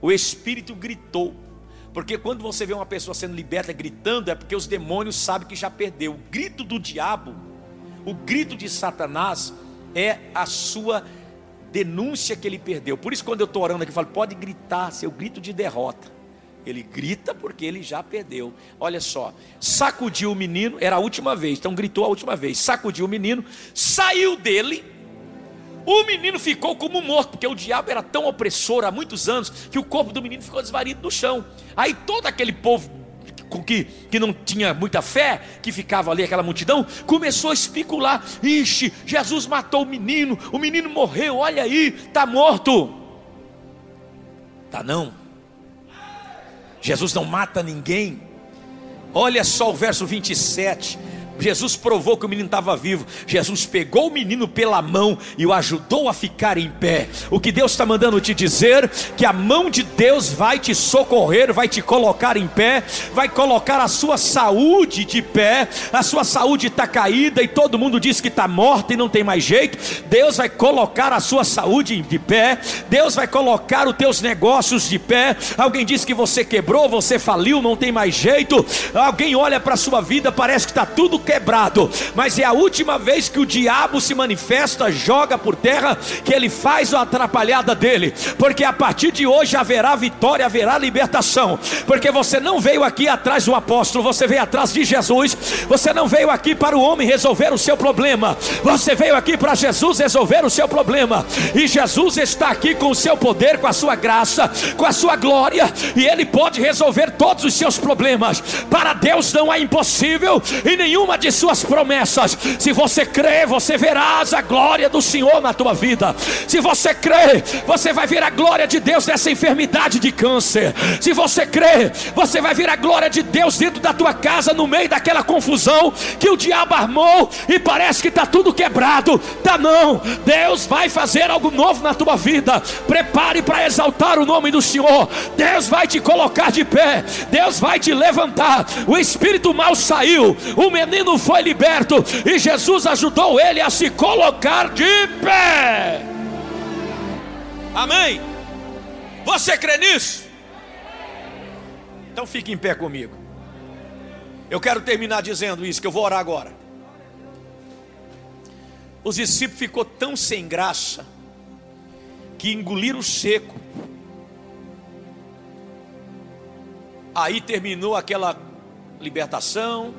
O Espírito gritou porque quando você vê uma pessoa sendo liberta gritando, é porque os demônios sabem que já perdeu. O grito do diabo, o grito de Satanás, é a sua denúncia que ele perdeu. Por isso, quando eu estou orando aqui, eu falo: pode gritar, seu grito de derrota. Ele grita porque ele já perdeu. Olha só, sacudiu o menino, era a última vez, então gritou a última vez. Sacudiu o menino, saiu dele. O menino ficou como morto, porque o diabo era tão opressor há muitos anos que o corpo do menino ficou desvarido no chão. Aí todo aquele povo que, que não tinha muita fé, que ficava ali aquela multidão, começou a especular: ixi, Jesus matou o menino, o menino morreu, olha aí, está morto. Tá não. Jesus não mata ninguém. Olha só o verso 27. Jesus provou que o menino estava vivo. Jesus pegou o menino pela mão e o ajudou a ficar em pé. O que Deus está mandando te dizer que a mão de Deus vai te socorrer, vai te colocar em pé, vai colocar a sua saúde de pé. A sua saúde está caída e todo mundo diz que está morta e não tem mais jeito. Deus vai colocar a sua saúde de pé. Deus vai colocar os teus negócios de pé. Alguém diz que você quebrou, você faliu, não tem mais jeito. Alguém olha para a sua vida, parece que está tudo quebrado, mas é a última vez que o diabo se manifesta, joga por terra, que ele faz a atrapalhada dele, porque a partir de hoje haverá vitória, haverá libertação, porque você não veio aqui atrás do apóstolo, você veio atrás de Jesus, você não veio aqui para o homem resolver o seu problema, você veio aqui para Jesus resolver o seu problema, e Jesus está aqui com o seu poder, com a sua graça, com a sua glória, e ele pode resolver todos os seus problemas. Para Deus não é impossível, e nenhuma de suas promessas. Se você crê, você verás a glória do Senhor na tua vida. Se você crê, você vai ver a glória de Deus nessa enfermidade de câncer. Se você crê, você vai ver a glória de Deus dentro da tua casa, no meio daquela confusão que o diabo armou e parece que está tudo quebrado. Tá não, Deus vai fazer algo novo na tua vida. Prepare para exaltar o nome do Senhor. Deus vai te colocar de pé. Deus vai te levantar. O espírito mal saiu. O menino menino foi liberto e Jesus ajudou ele a se colocar de pé. Amém? Você crê nisso? Então fique em pé comigo. Eu quero terminar dizendo isso, que eu vou orar agora. Os discípulos ficou tão sem graça que engoliram seco. Aí terminou aquela libertação,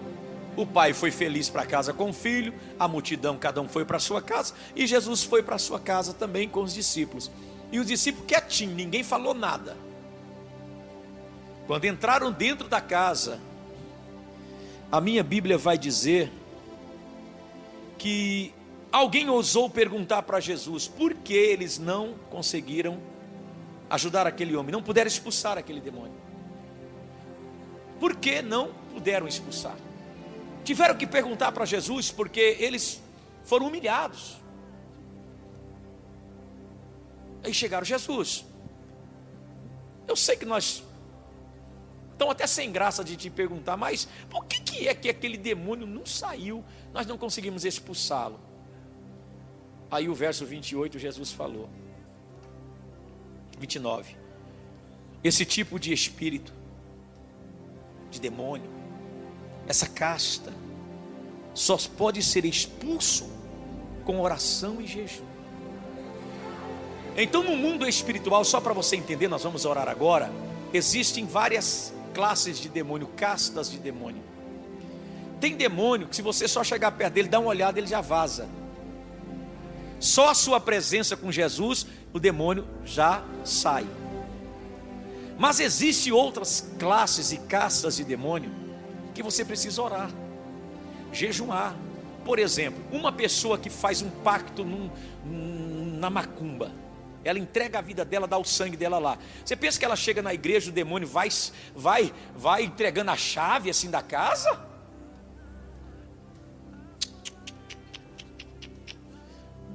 o pai foi feliz para casa com o filho, a multidão, cada um foi para sua casa, e Jesus foi para sua casa também com os discípulos. E os discípulos quietinhos, ninguém falou nada. Quando entraram dentro da casa, a minha Bíblia vai dizer que alguém ousou perguntar para Jesus por que eles não conseguiram ajudar aquele homem, não puderam expulsar aquele demônio. Por que não puderam expulsar? Tiveram que perguntar para Jesus porque eles foram humilhados. Aí chegaram, Jesus. Eu sei que nós estamos até sem graça de te perguntar, mas por que, que é que aquele demônio não saiu? Nós não conseguimos expulsá-lo. Aí o verso 28, Jesus falou. 29. Esse tipo de espírito, de demônio, essa casta, só pode ser expulso com oração e jejum. Então, no mundo espiritual, só para você entender, nós vamos orar agora. Existem várias classes de demônio, castas de demônio. Tem demônio que, se você só chegar perto dele, dá uma olhada, ele já vaza. Só a sua presença com Jesus, o demônio já sai. Mas existem outras classes e castas de demônio que você precisa orar, jejuar. Por exemplo, uma pessoa que faz um pacto num, na macumba, ela entrega a vida dela, dá o sangue dela lá. Você pensa que ela chega na igreja, o demônio vai, vai, vai entregando a chave assim da casa?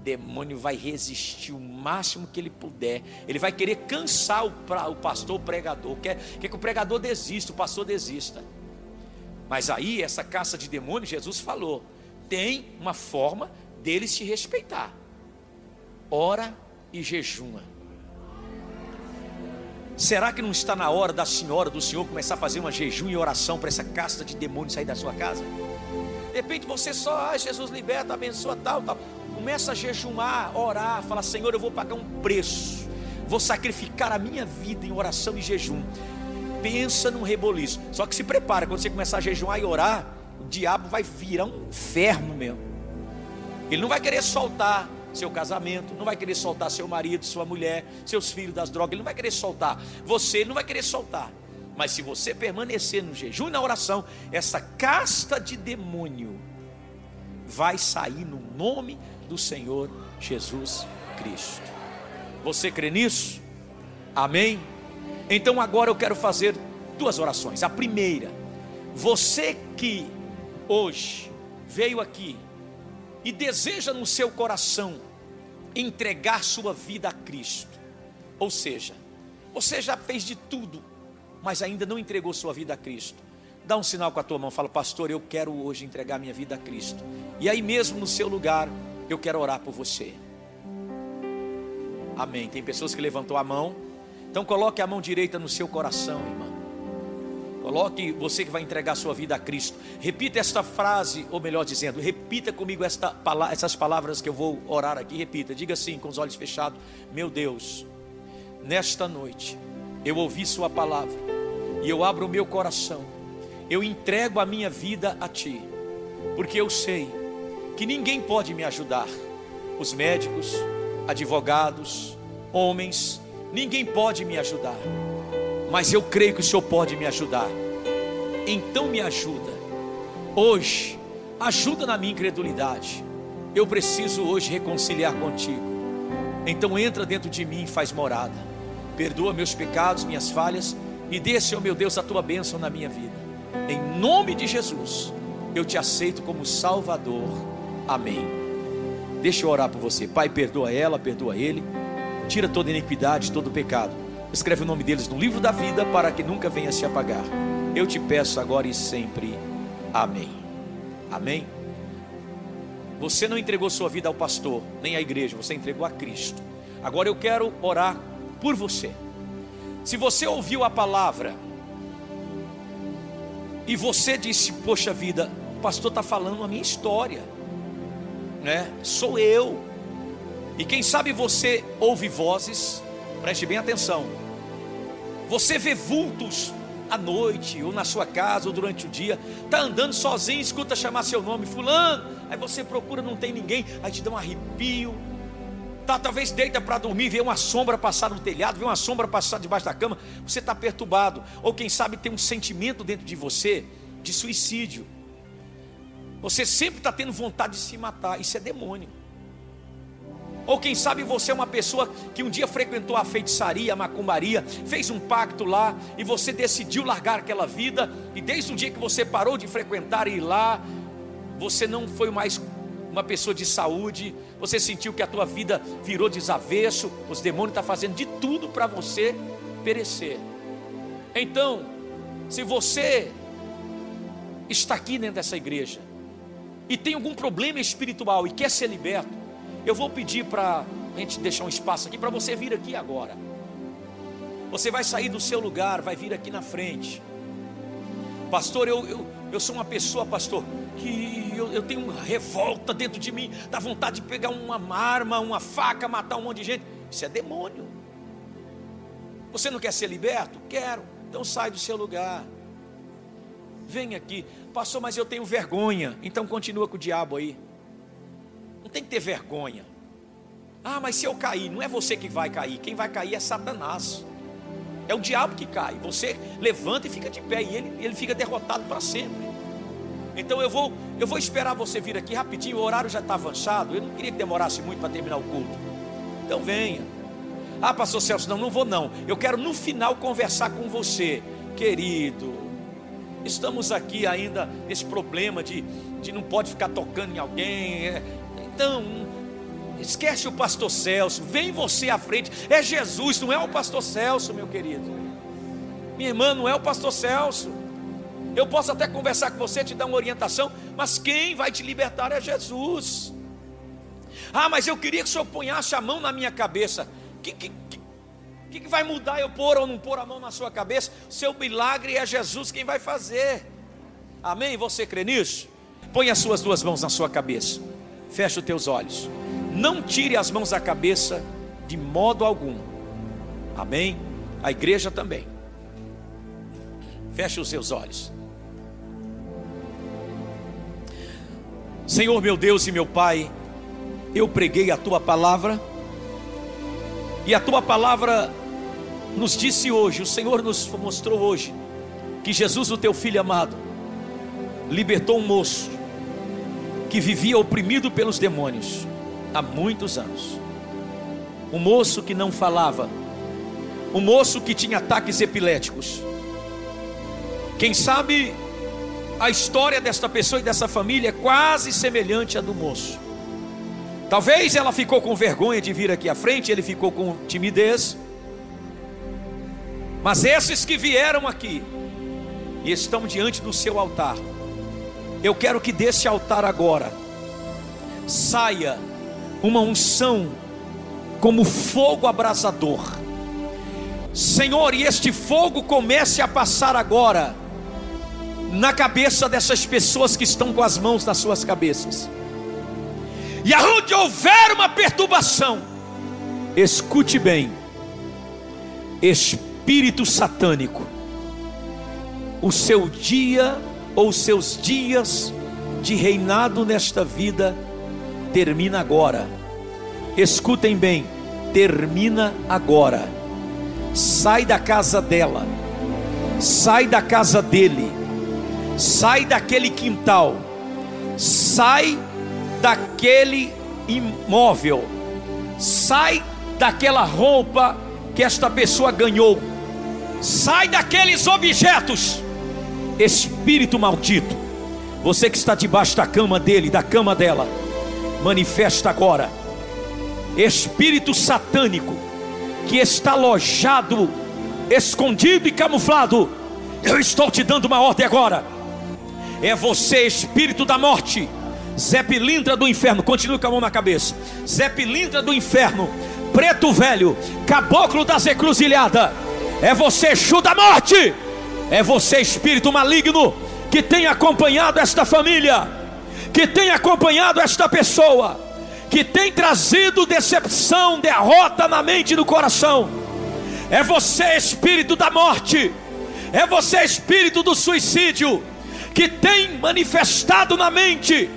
Demônio vai resistir o máximo que ele puder. Ele vai querer cansar o, o pastor, o pregador. Quer, quer que o pregador desista, o pastor desista. Mas aí, essa caça de demônios, Jesus falou: tem uma forma deles te respeitar. Ora e jejuma. Será que não está na hora da senhora, do senhor, começar a fazer uma jejum e oração para essa casta de demônios sair da sua casa? De repente você só, ah, Jesus liberta, abençoa, tal, tal. começa a jejuar, orar, fala: Senhor, eu vou pagar um preço, vou sacrificar a minha vida em oração e jejum. Pensa num reboliço. Só que se prepara, quando você começar a jejuar e orar, o diabo vai virar um inferno mesmo. Ele não vai querer soltar seu casamento, não vai querer soltar seu marido, sua mulher, seus filhos das drogas, ele não vai querer soltar. Você ele não vai querer soltar. Mas se você permanecer no jejum e na oração, essa casta de demônio vai sair no nome do Senhor Jesus Cristo. Você crê nisso? Amém? Então agora eu quero fazer duas orações. A primeira, você que hoje veio aqui e deseja no seu coração entregar sua vida a Cristo, ou seja, você já fez de tudo, mas ainda não entregou sua vida a Cristo. Dá um sinal com a tua mão, fala, pastor, eu quero hoje entregar minha vida a Cristo. E aí mesmo no seu lugar, eu quero orar por você. Amém. Tem pessoas que levantou a mão. Então coloque a mão direita no seu coração, irmão. Coloque você que vai entregar sua vida a Cristo. Repita esta frase, ou melhor dizendo, repita comigo esta, essas palavras que eu vou orar aqui. Repita, diga assim, com os olhos fechados: Meu Deus, nesta noite eu ouvi Sua palavra e eu abro o meu coração. Eu entrego a minha vida a Ti, porque eu sei que ninguém pode me ajudar. Os médicos, advogados, homens, ninguém pode me ajudar mas eu creio que o Senhor pode me ajudar. Então me ajuda. Hoje, ajuda na minha incredulidade. Eu preciso hoje reconciliar contigo. Então entra dentro de mim e faz morada. Perdoa meus pecados, minhas falhas e dê, Senhor meu Deus, a tua bênção na minha vida. Em nome de Jesus, eu te aceito como Salvador. Amém. Deixa eu orar por você. Pai, perdoa ela, perdoa ele. Tira toda iniquidade, todo pecado Escreve o nome deles no livro da vida para que nunca venha se apagar. Eu te peço agora e sempre. Amém. Amém. Você não entregou sua vida ao pastor, nem à igreja, você entregou a Cristo. Agora eu quero orar por você. Se você ouviu a palavra e você disse: Poxa vida, o pastor está falando a minha história, né? Sou eu. E quem sabe você ouve vozes Preste bem atenção. Você vê vultos à noite, ou na sua casa, ou durante o dia, está andando sozinho, escuta chamar seu nome, fulano, aí você procura, não tem ninguém, aí te dá um arrepio, tá, talvez deita para dormir, vê uma sombra passar no telhado, vê uma sombra passar debaixo da cama, você está perturbado, ou quem sabe tem um sentimento dentro de você de suicídio, você sempre está tendo vontade de se matar, isso é demônio. Ou quem sabe você é uma pessoa que um dia frequentou a feitiçaria, a macumbaria, fez um pacto lá e você decidiu largar aquela vida, e desde o dia que você parou de frequentar e ir lá, você não foi mais uma pessoa de saúde, você sentiu que a tua vida virou desavesso, os demônios estão tá fazendo de tudo para você perecer. Então, se você está aqui dentro dessa igreja e tem algum problema espiritual e quer ser liberto, eu vou pedir para a gente deixar um espaço aqui para você vir aqui agora. Você vai sair do seu lugar, vai vir aqui na frente. Pastor, eu, eu, eu sou uma pessoa, pastor, que eu, eu tenho uma revolta dentro de mim, dá vontade de pegar uma arma, uma faca, matar um monte de gente. Isso é demônio. Você não quer ser liberto? Quero. Então sai do seu lugar. Vem aqui. Pastor, mas eu tenho vergonha. Então continua com o diabo aí. Não tem que ter vergonha. Ah, mas se eu cair, não é você que vai cair, quem vai cair é Satanás. É o diabo que cai. Você levanta e fica de pé, e ele, ele fica derrotado para sempre. Então eu vou, eu vou esperar você vir aqui rapidinho, o horário já está avançado. Eu não queria que demorasse muito para terminar o culto. Então venha. Ah, pastor Celso, não, não vou não. Eu quero no final conversar com você, querido. Estamos aqui ainda nesse problema de, de não pode ficar tocando em alguém. É, então, esquece o pastor Celso, vem você à frente. É Jesus, não é o pastor Celso, meu querido. Minha irmã, não é o pastor Celso. Eu posso até conversar com você, te dar uma orientação, mas quem vai te libertar é Jesus. Ah, mas eu queria que o senhor ponhasse a mão na minha cabeça. O que, que, que, que vai mudar eu pôr ou não pôr a mão na sua cabeça? Seu milagre é Jesus quem vai fazer. Amém? Você crê nisso? Põe as suas duas mãos na sua cabeça. Fecha os teus olhos. não tire as mãos da cabeça de modo algum. Amém? A igreja também. Feche os seus olhos. Senhor meu Deus e meu Pai, eu preguei a tua palavra, e a tua palavra nos disse hoje, o Senhor nos mostrou hoje, que Jesus, o teu filho amado, libertou um moço que vivia oprimido pelos demônios há muitos anos. Um moço que não falava, um moço que tinha ataques epiléticos. Quem sabe a história desta pessoa e dessa família é quase semelhante à do moço. Talvez ela ficou com vergonha de vir aqui à frente, ele ficou com timidez. Mas esses que vieram aqui e estão diante do seu altar, eu quero que desse altar agora saia uma unção como fogo abrasador. Senhor, e este fogo comece a passar agora na cabeça dessas pessoas que estão com as mãos nas suas cabeças. E aonde houver uma perturbação, escute bem, espírito satânico, o seu dia ou seus dias de reinado nesta vida termina agora. Escutem bem, termina agora. Sai da casa dela, sai da casa dele sai daquele quintal, sai daquele imóvel, sai daquela roupa que esta pessoa ganhou, sai daqueles objetos, espírito maldito, você que está debaixo da cama dele, da cama dela, manifesta agora, espírito satânico que está alojado, escondido e camuflado. Eu estou te dando uma ordem agora. É você, espírito da morte, Zé do inferno, continue com a mão na cabeça, Zé do inferno, preto velho, caboclo das encruzilhadas, é você, Exu da morte, é você, espírito maligno, que tem acompanhado esta família, que tem acompanhado esta pessoa, que tem trazido decepção, derrota na mente e no coração. É você, espírito da morte, é você, espírito do suicídio que tem manifestado na mente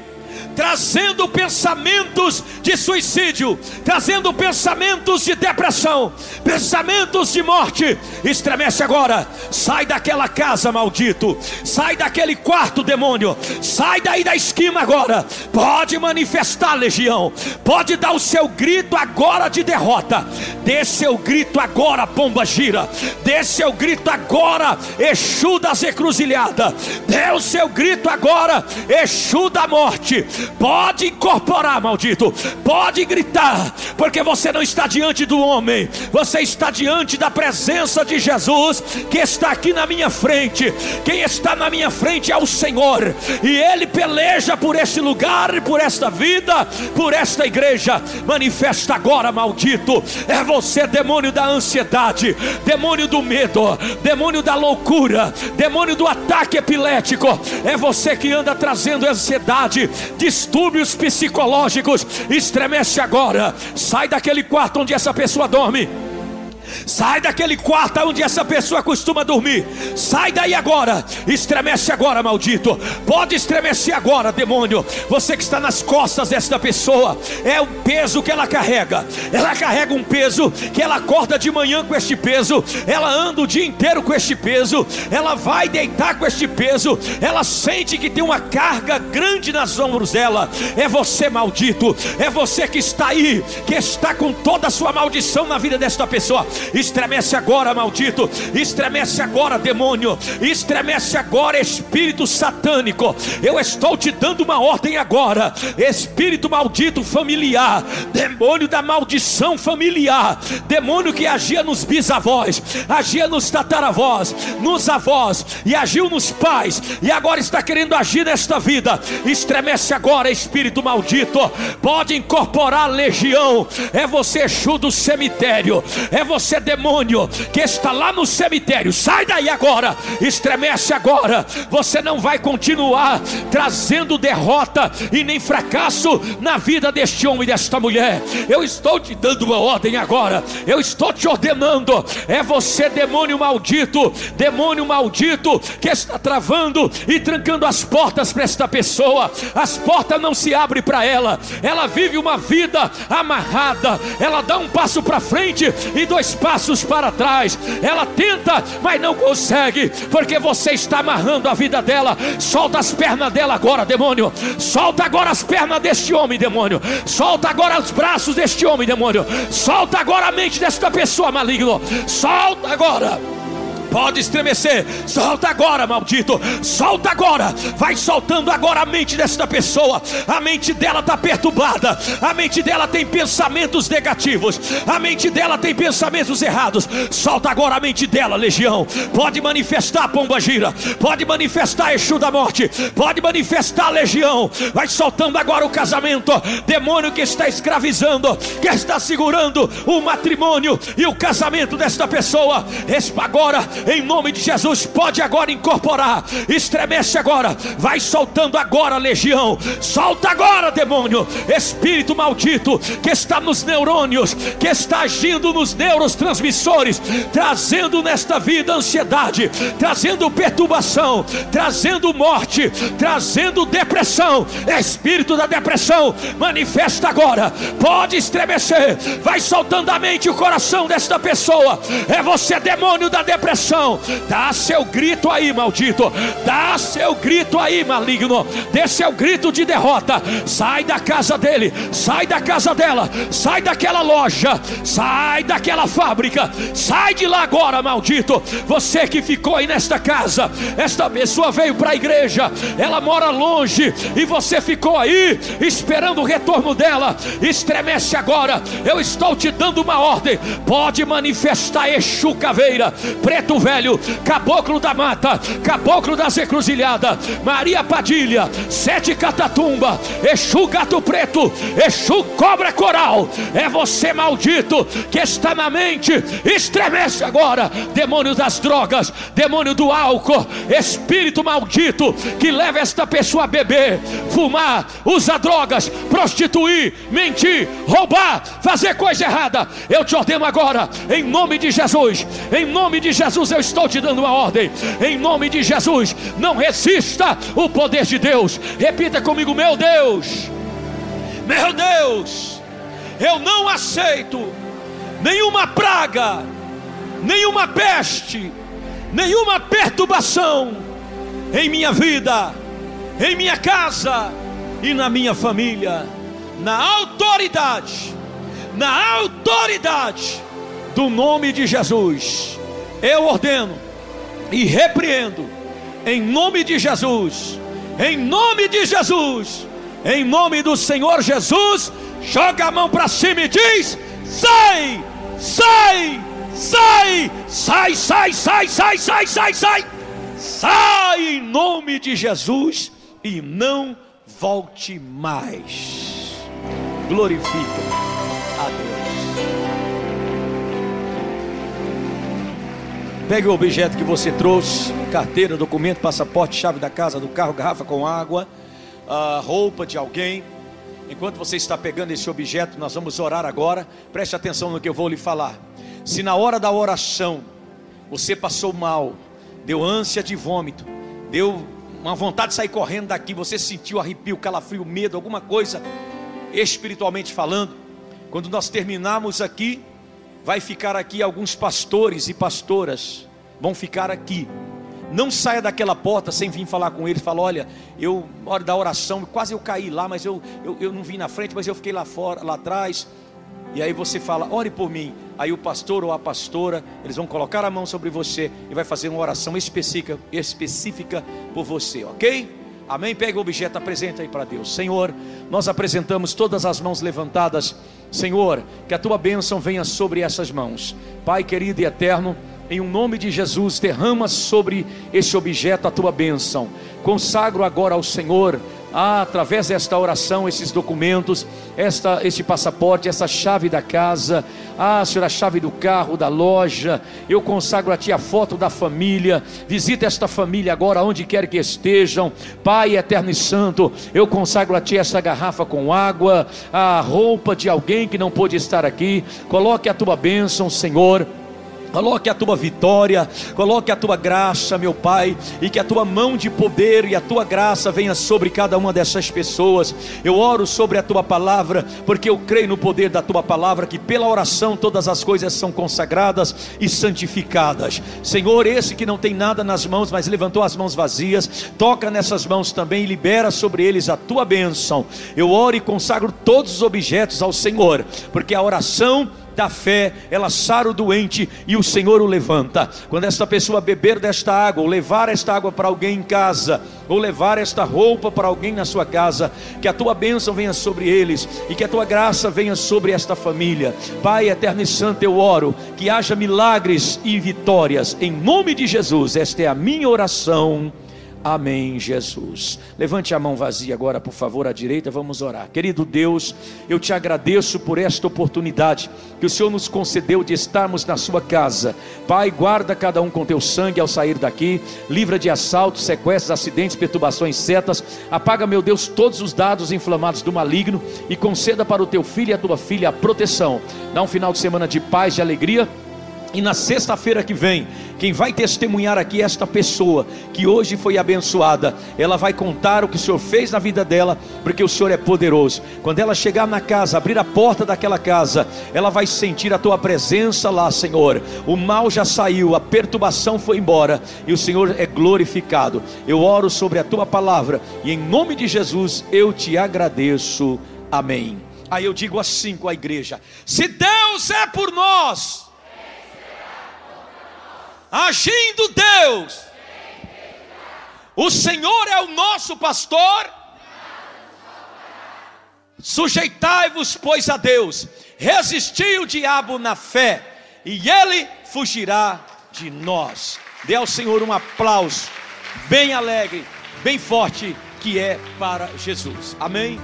trazendo pensamentos de suicídio, trazendo pensamentos de depressão, pensamentos de morte. Estremece agora, sai daquela casa, maldito, sai daquele quarto, demônio, sai daí da esquina agora. Pode manifestar, legião, pode dar o seu grito agora de derrota. Dê seu grito agora, pomba gira, dê seu grito agora, Exu das encruzilhadas, dê o seu grito agora, Exu da morte Pode incorporar, maldito. Pode gritar, porque você não está diante do homem, você está diante da presença de Jesus que está aqui na minha frente. Quem está na minha frente é o Senhor, e Ele peleja por este lugar, por esta vida, por esta igreja. Manifesta agora, maldito. É você, demônio da ansiedade, demônio do medo, demônio da loucura, demônio do ataque epilético. É você que anda trazendo ansiedade, distúrbios psicológicos, estremece agora, sai daquele quarto onde essa pessoa dorme Sai daquele quarto onde essa pessoa costuma dormir. Sai daí agora. Estremece agora, maldito. Pode estremecer agora, demônio. Você que está nas costas desta pessoa. É o peso que ela carrega. Ela carrega um peso que ela acorda de manhã com este peso. Ela anda o dia inteiro com este peso. Ela vai deitar com este peso. Ela sente que tem uma carga grande nas ombros dela. É você, maldito. É você que está aí. Que está com toda a sua maldição na vida desta pessoa. Estremece agora, maldito. Estremece agora, demônio. Estremece agora, espírito satânico. Eu estou te dando uma ordem agora. Espírito maldito familiar. Demônio da maldição familiar. Demônio que agia nos bisavós, agia nos tataravós, nos avós e agiu nos pais e agora está querendo agir nesta vida. Estremece agora, espírito maldito. Pode incorporar legião. É você, Exu do cemitério. É você você demônio que está lá no cemitério, sai daí agora, estremece agora. Você não vai continuar trazendo derrota e nem fracasso na vida deste homem e desta mulher. Eu estou te dando uma ordem agora. Eu estou te ordenando. É você, demônio maldito, demônio maldito que está travando e trancando as portas para esta pessoa. As portas não se abrem para ela. Ela vive uma vida amarrada. Ela dá um passo para frente e dois passos para trás. Ela tenta, mas não consegue, porque você está amarrando a vida dela. Solta as pernas dela agora, demônio. Solta agora as pernas deste homem, demônio. Solta agora os braços deste homem, demônio. Solta agora a mente desta pessoa maligno. Solta agora. Pode estremecer, solta agora, maldito, solta agora, vai soltando agora a mente desta pessoa. A mente dela está perturbada, a mente dela tem pensamentos negativos, a mente dela tem pensamentos errados. Solta agora a mente dela, legião. Pode manifestar, pomba gira, pode manifestar Exu da morte, pode manifestar legião. Vai soltando agora o casamento, demônio que está escravizando, que está segurando o matrimônio e o casamento desta pessoa. Agora em nome de Jesus, pode agora incorporar, estremece agora, vai soltando agora, legião, solta agora, demônio, espírito maldito que está nos neurônios, que está agindo nos neurotransmissores, trazendo nesta vida ansiedade, trazendo perturbação, trazendo morte, trazendo depressão, espírito da depressão, manifesta agora, pode estremecer, vai soltando a mente e o coração desta pessoa, é você, demônio da depressão Dá seu grito aí, maldito. Dá seu grito aí, maligno. Dê seu grito de derrota. Sai da casa dele, sai da casa dela, sai daquela loja, sai daquela fábrica. Sai de lá agora, maldito. Você que ficou aí nesta casa, esta pessoa veio para a igreja, ela mora longe e você ficou aí esperando o retorno dela. Estremece agora. Eu estou te dando uma ordem. Pode manifestar Exu Caveira, preto velho, caboclo da mata, caboclo das encruzilhadas, Maria Padilha, sete catatumba, Exu gato preto, Exu cobra coral, é você maldito que está na mente, estremece agora, demônio das drogas, demônio do álcool, espírito maldito que leva esta pessoa a beber, fumar, usar drogas, prostituir, mentir, roubar, fazer coisa errada. Eu te ordeno agora, em nome de Jesus, em nome de Jesus eu estou te dando uma ordem. Em nome de Jesus, não resista o poder de Deus. Repita comigo, meu Deus. Meu Deus, eu não aceito nenhuma praga, nenhuma peste, nenhuma perturbação em minha vida, em minha casa e na minha família, na autoridade, na autoridade do nome de Jesus eu ordeno e repreendo, em nome de Jesus, em nome de Jesus, em nome do Senhor Jesus, joga a mão para cima e diz: sai, sai, sai, sai, sai, sai, sai, sai, sai, sai, sai em nome de Jesus e não volte mais. Glorifica a Deus. Pegue o objeto que você trouxe: carteira, documento, passaporte, chave da casa, do carro, garrafa com água, roupa de alguém. Enquanto você está pegando esse objeto, nós vamos orar agora. Preste atenção no que eu vou lhe falar. Se na hora da oração você passou mal, deu ânsia de vômito, deu uma vontade de sair correndo daqui, você sentiu arrepio, calafrio, medo, alguma coisa, espiritualmente falando, quando nós terminarmos aqui, vai ficar aqui alguns pastores e pastoras, vão ficar aqui. Não saia daquela porta sem vir falar com eles. Fala, olha, eu, hora da oração, quase eu caí lá, mas eu, eu, eu não vim na frente, mas eu fiquei lá fora, lá atrás. E aí você fala, ore por mim. Aí o pastor ou a pastora, eles vão colocar a mão sobre você e vai fazer uma oração específica, específica por você, ok? Amém? Pega o objeto, apresenta aí para Deus. Senhor, nós apresentamos todas as mãos levantadas. Senhor, que a tua bênção venha sobre essas mãos. Pai querido e eterno, em um nome de Jesus, derrama sobre esse objeto a tua bênção. Consagro agora ao Senhor ah, através desta oração, esses documentos, esta, este passaporte, essa chave da casa, ah, Senhor, a chave do carro, da loja, eu consagro a Ti a foto da família, visita esta família agora, onde quer que estejam, Pai eterno e santo, eu consagro a Ti esta garrafa com água, a roupa de alguém que não pôde estar aqui, coloque a Tua bênção, Senhor. Coloque a tua vitória, coloque a tua graça, meu Pai, e que a tua mão de poder e a tua graça venha sobre cada uma dessas pessoas. Eu oro sobre a tua palavra, porque eu creio no poder da tua palavra, que pela oração todas as coisas são consagradas e santificadas. Senhor, esse que não tem nada nas mãos, mas levantou as mãos vazias, toca nessas mãos também e libera sobre eles a tua bênção. Eu oro e consagro todos os objetos ao Senhor, porque a oração da fé, ela sara o doente e o Senhor o levanta. Quando esta pessoa beber desta água, ou levar esta água para alguém em casa, ou levar esta roupa para alguém na sua casa, que a tua bênção venha sobre eles e que a tua graça venha sobre esta família. Pai eterno e santo, eu oro que haja milagres e vitórias, em nome de Jesus, esta é a minha oração. Amém, Jesus. Levante a mão vazia agora, por favor, à direita, vamos orar. Querido Deus, eu te agradeço por esta oportunidade que o Senhor nos concedeu de estarmos na sua casa. Pai, guarda cada um com teu sangue ao sair daqui, livra de assaltos, sequestros, acidentes, perturbações, setas. Apaga, meu Deus, todos os dados inflamados do maligno e conceda para o teu filho e a tua filha a proteção. Dá um final de semana de paz e alegria e na sexta-feira que vem, quem vai testemunhar aqui é esta pessoa que hoje foi abençoada, ela vai contar o que o Senhor fez na vida dela, porque o Senhor é poderoso. Quando ela chegar na casa, abrir a porta daquela casa, ela vai sentir a tua presença lá, Senhor. O mal já saiu, a perturbação foi embora e o Senhor é glorificado. Eu oro sobre a tua palavra e em nome de Jesus eu te agradeço. Amém. Aí eu digo assim com a igreja: se Deus é por nós, agindo Deus, o Senhor é o nosso pastor. Sujeitai-vos, pois, a Deus, resisti o diabo na fé, e ele fugirá de nós. Dê ao Senhor um aplauso, bem alegre, bem forte, que é para Jesus. Amém.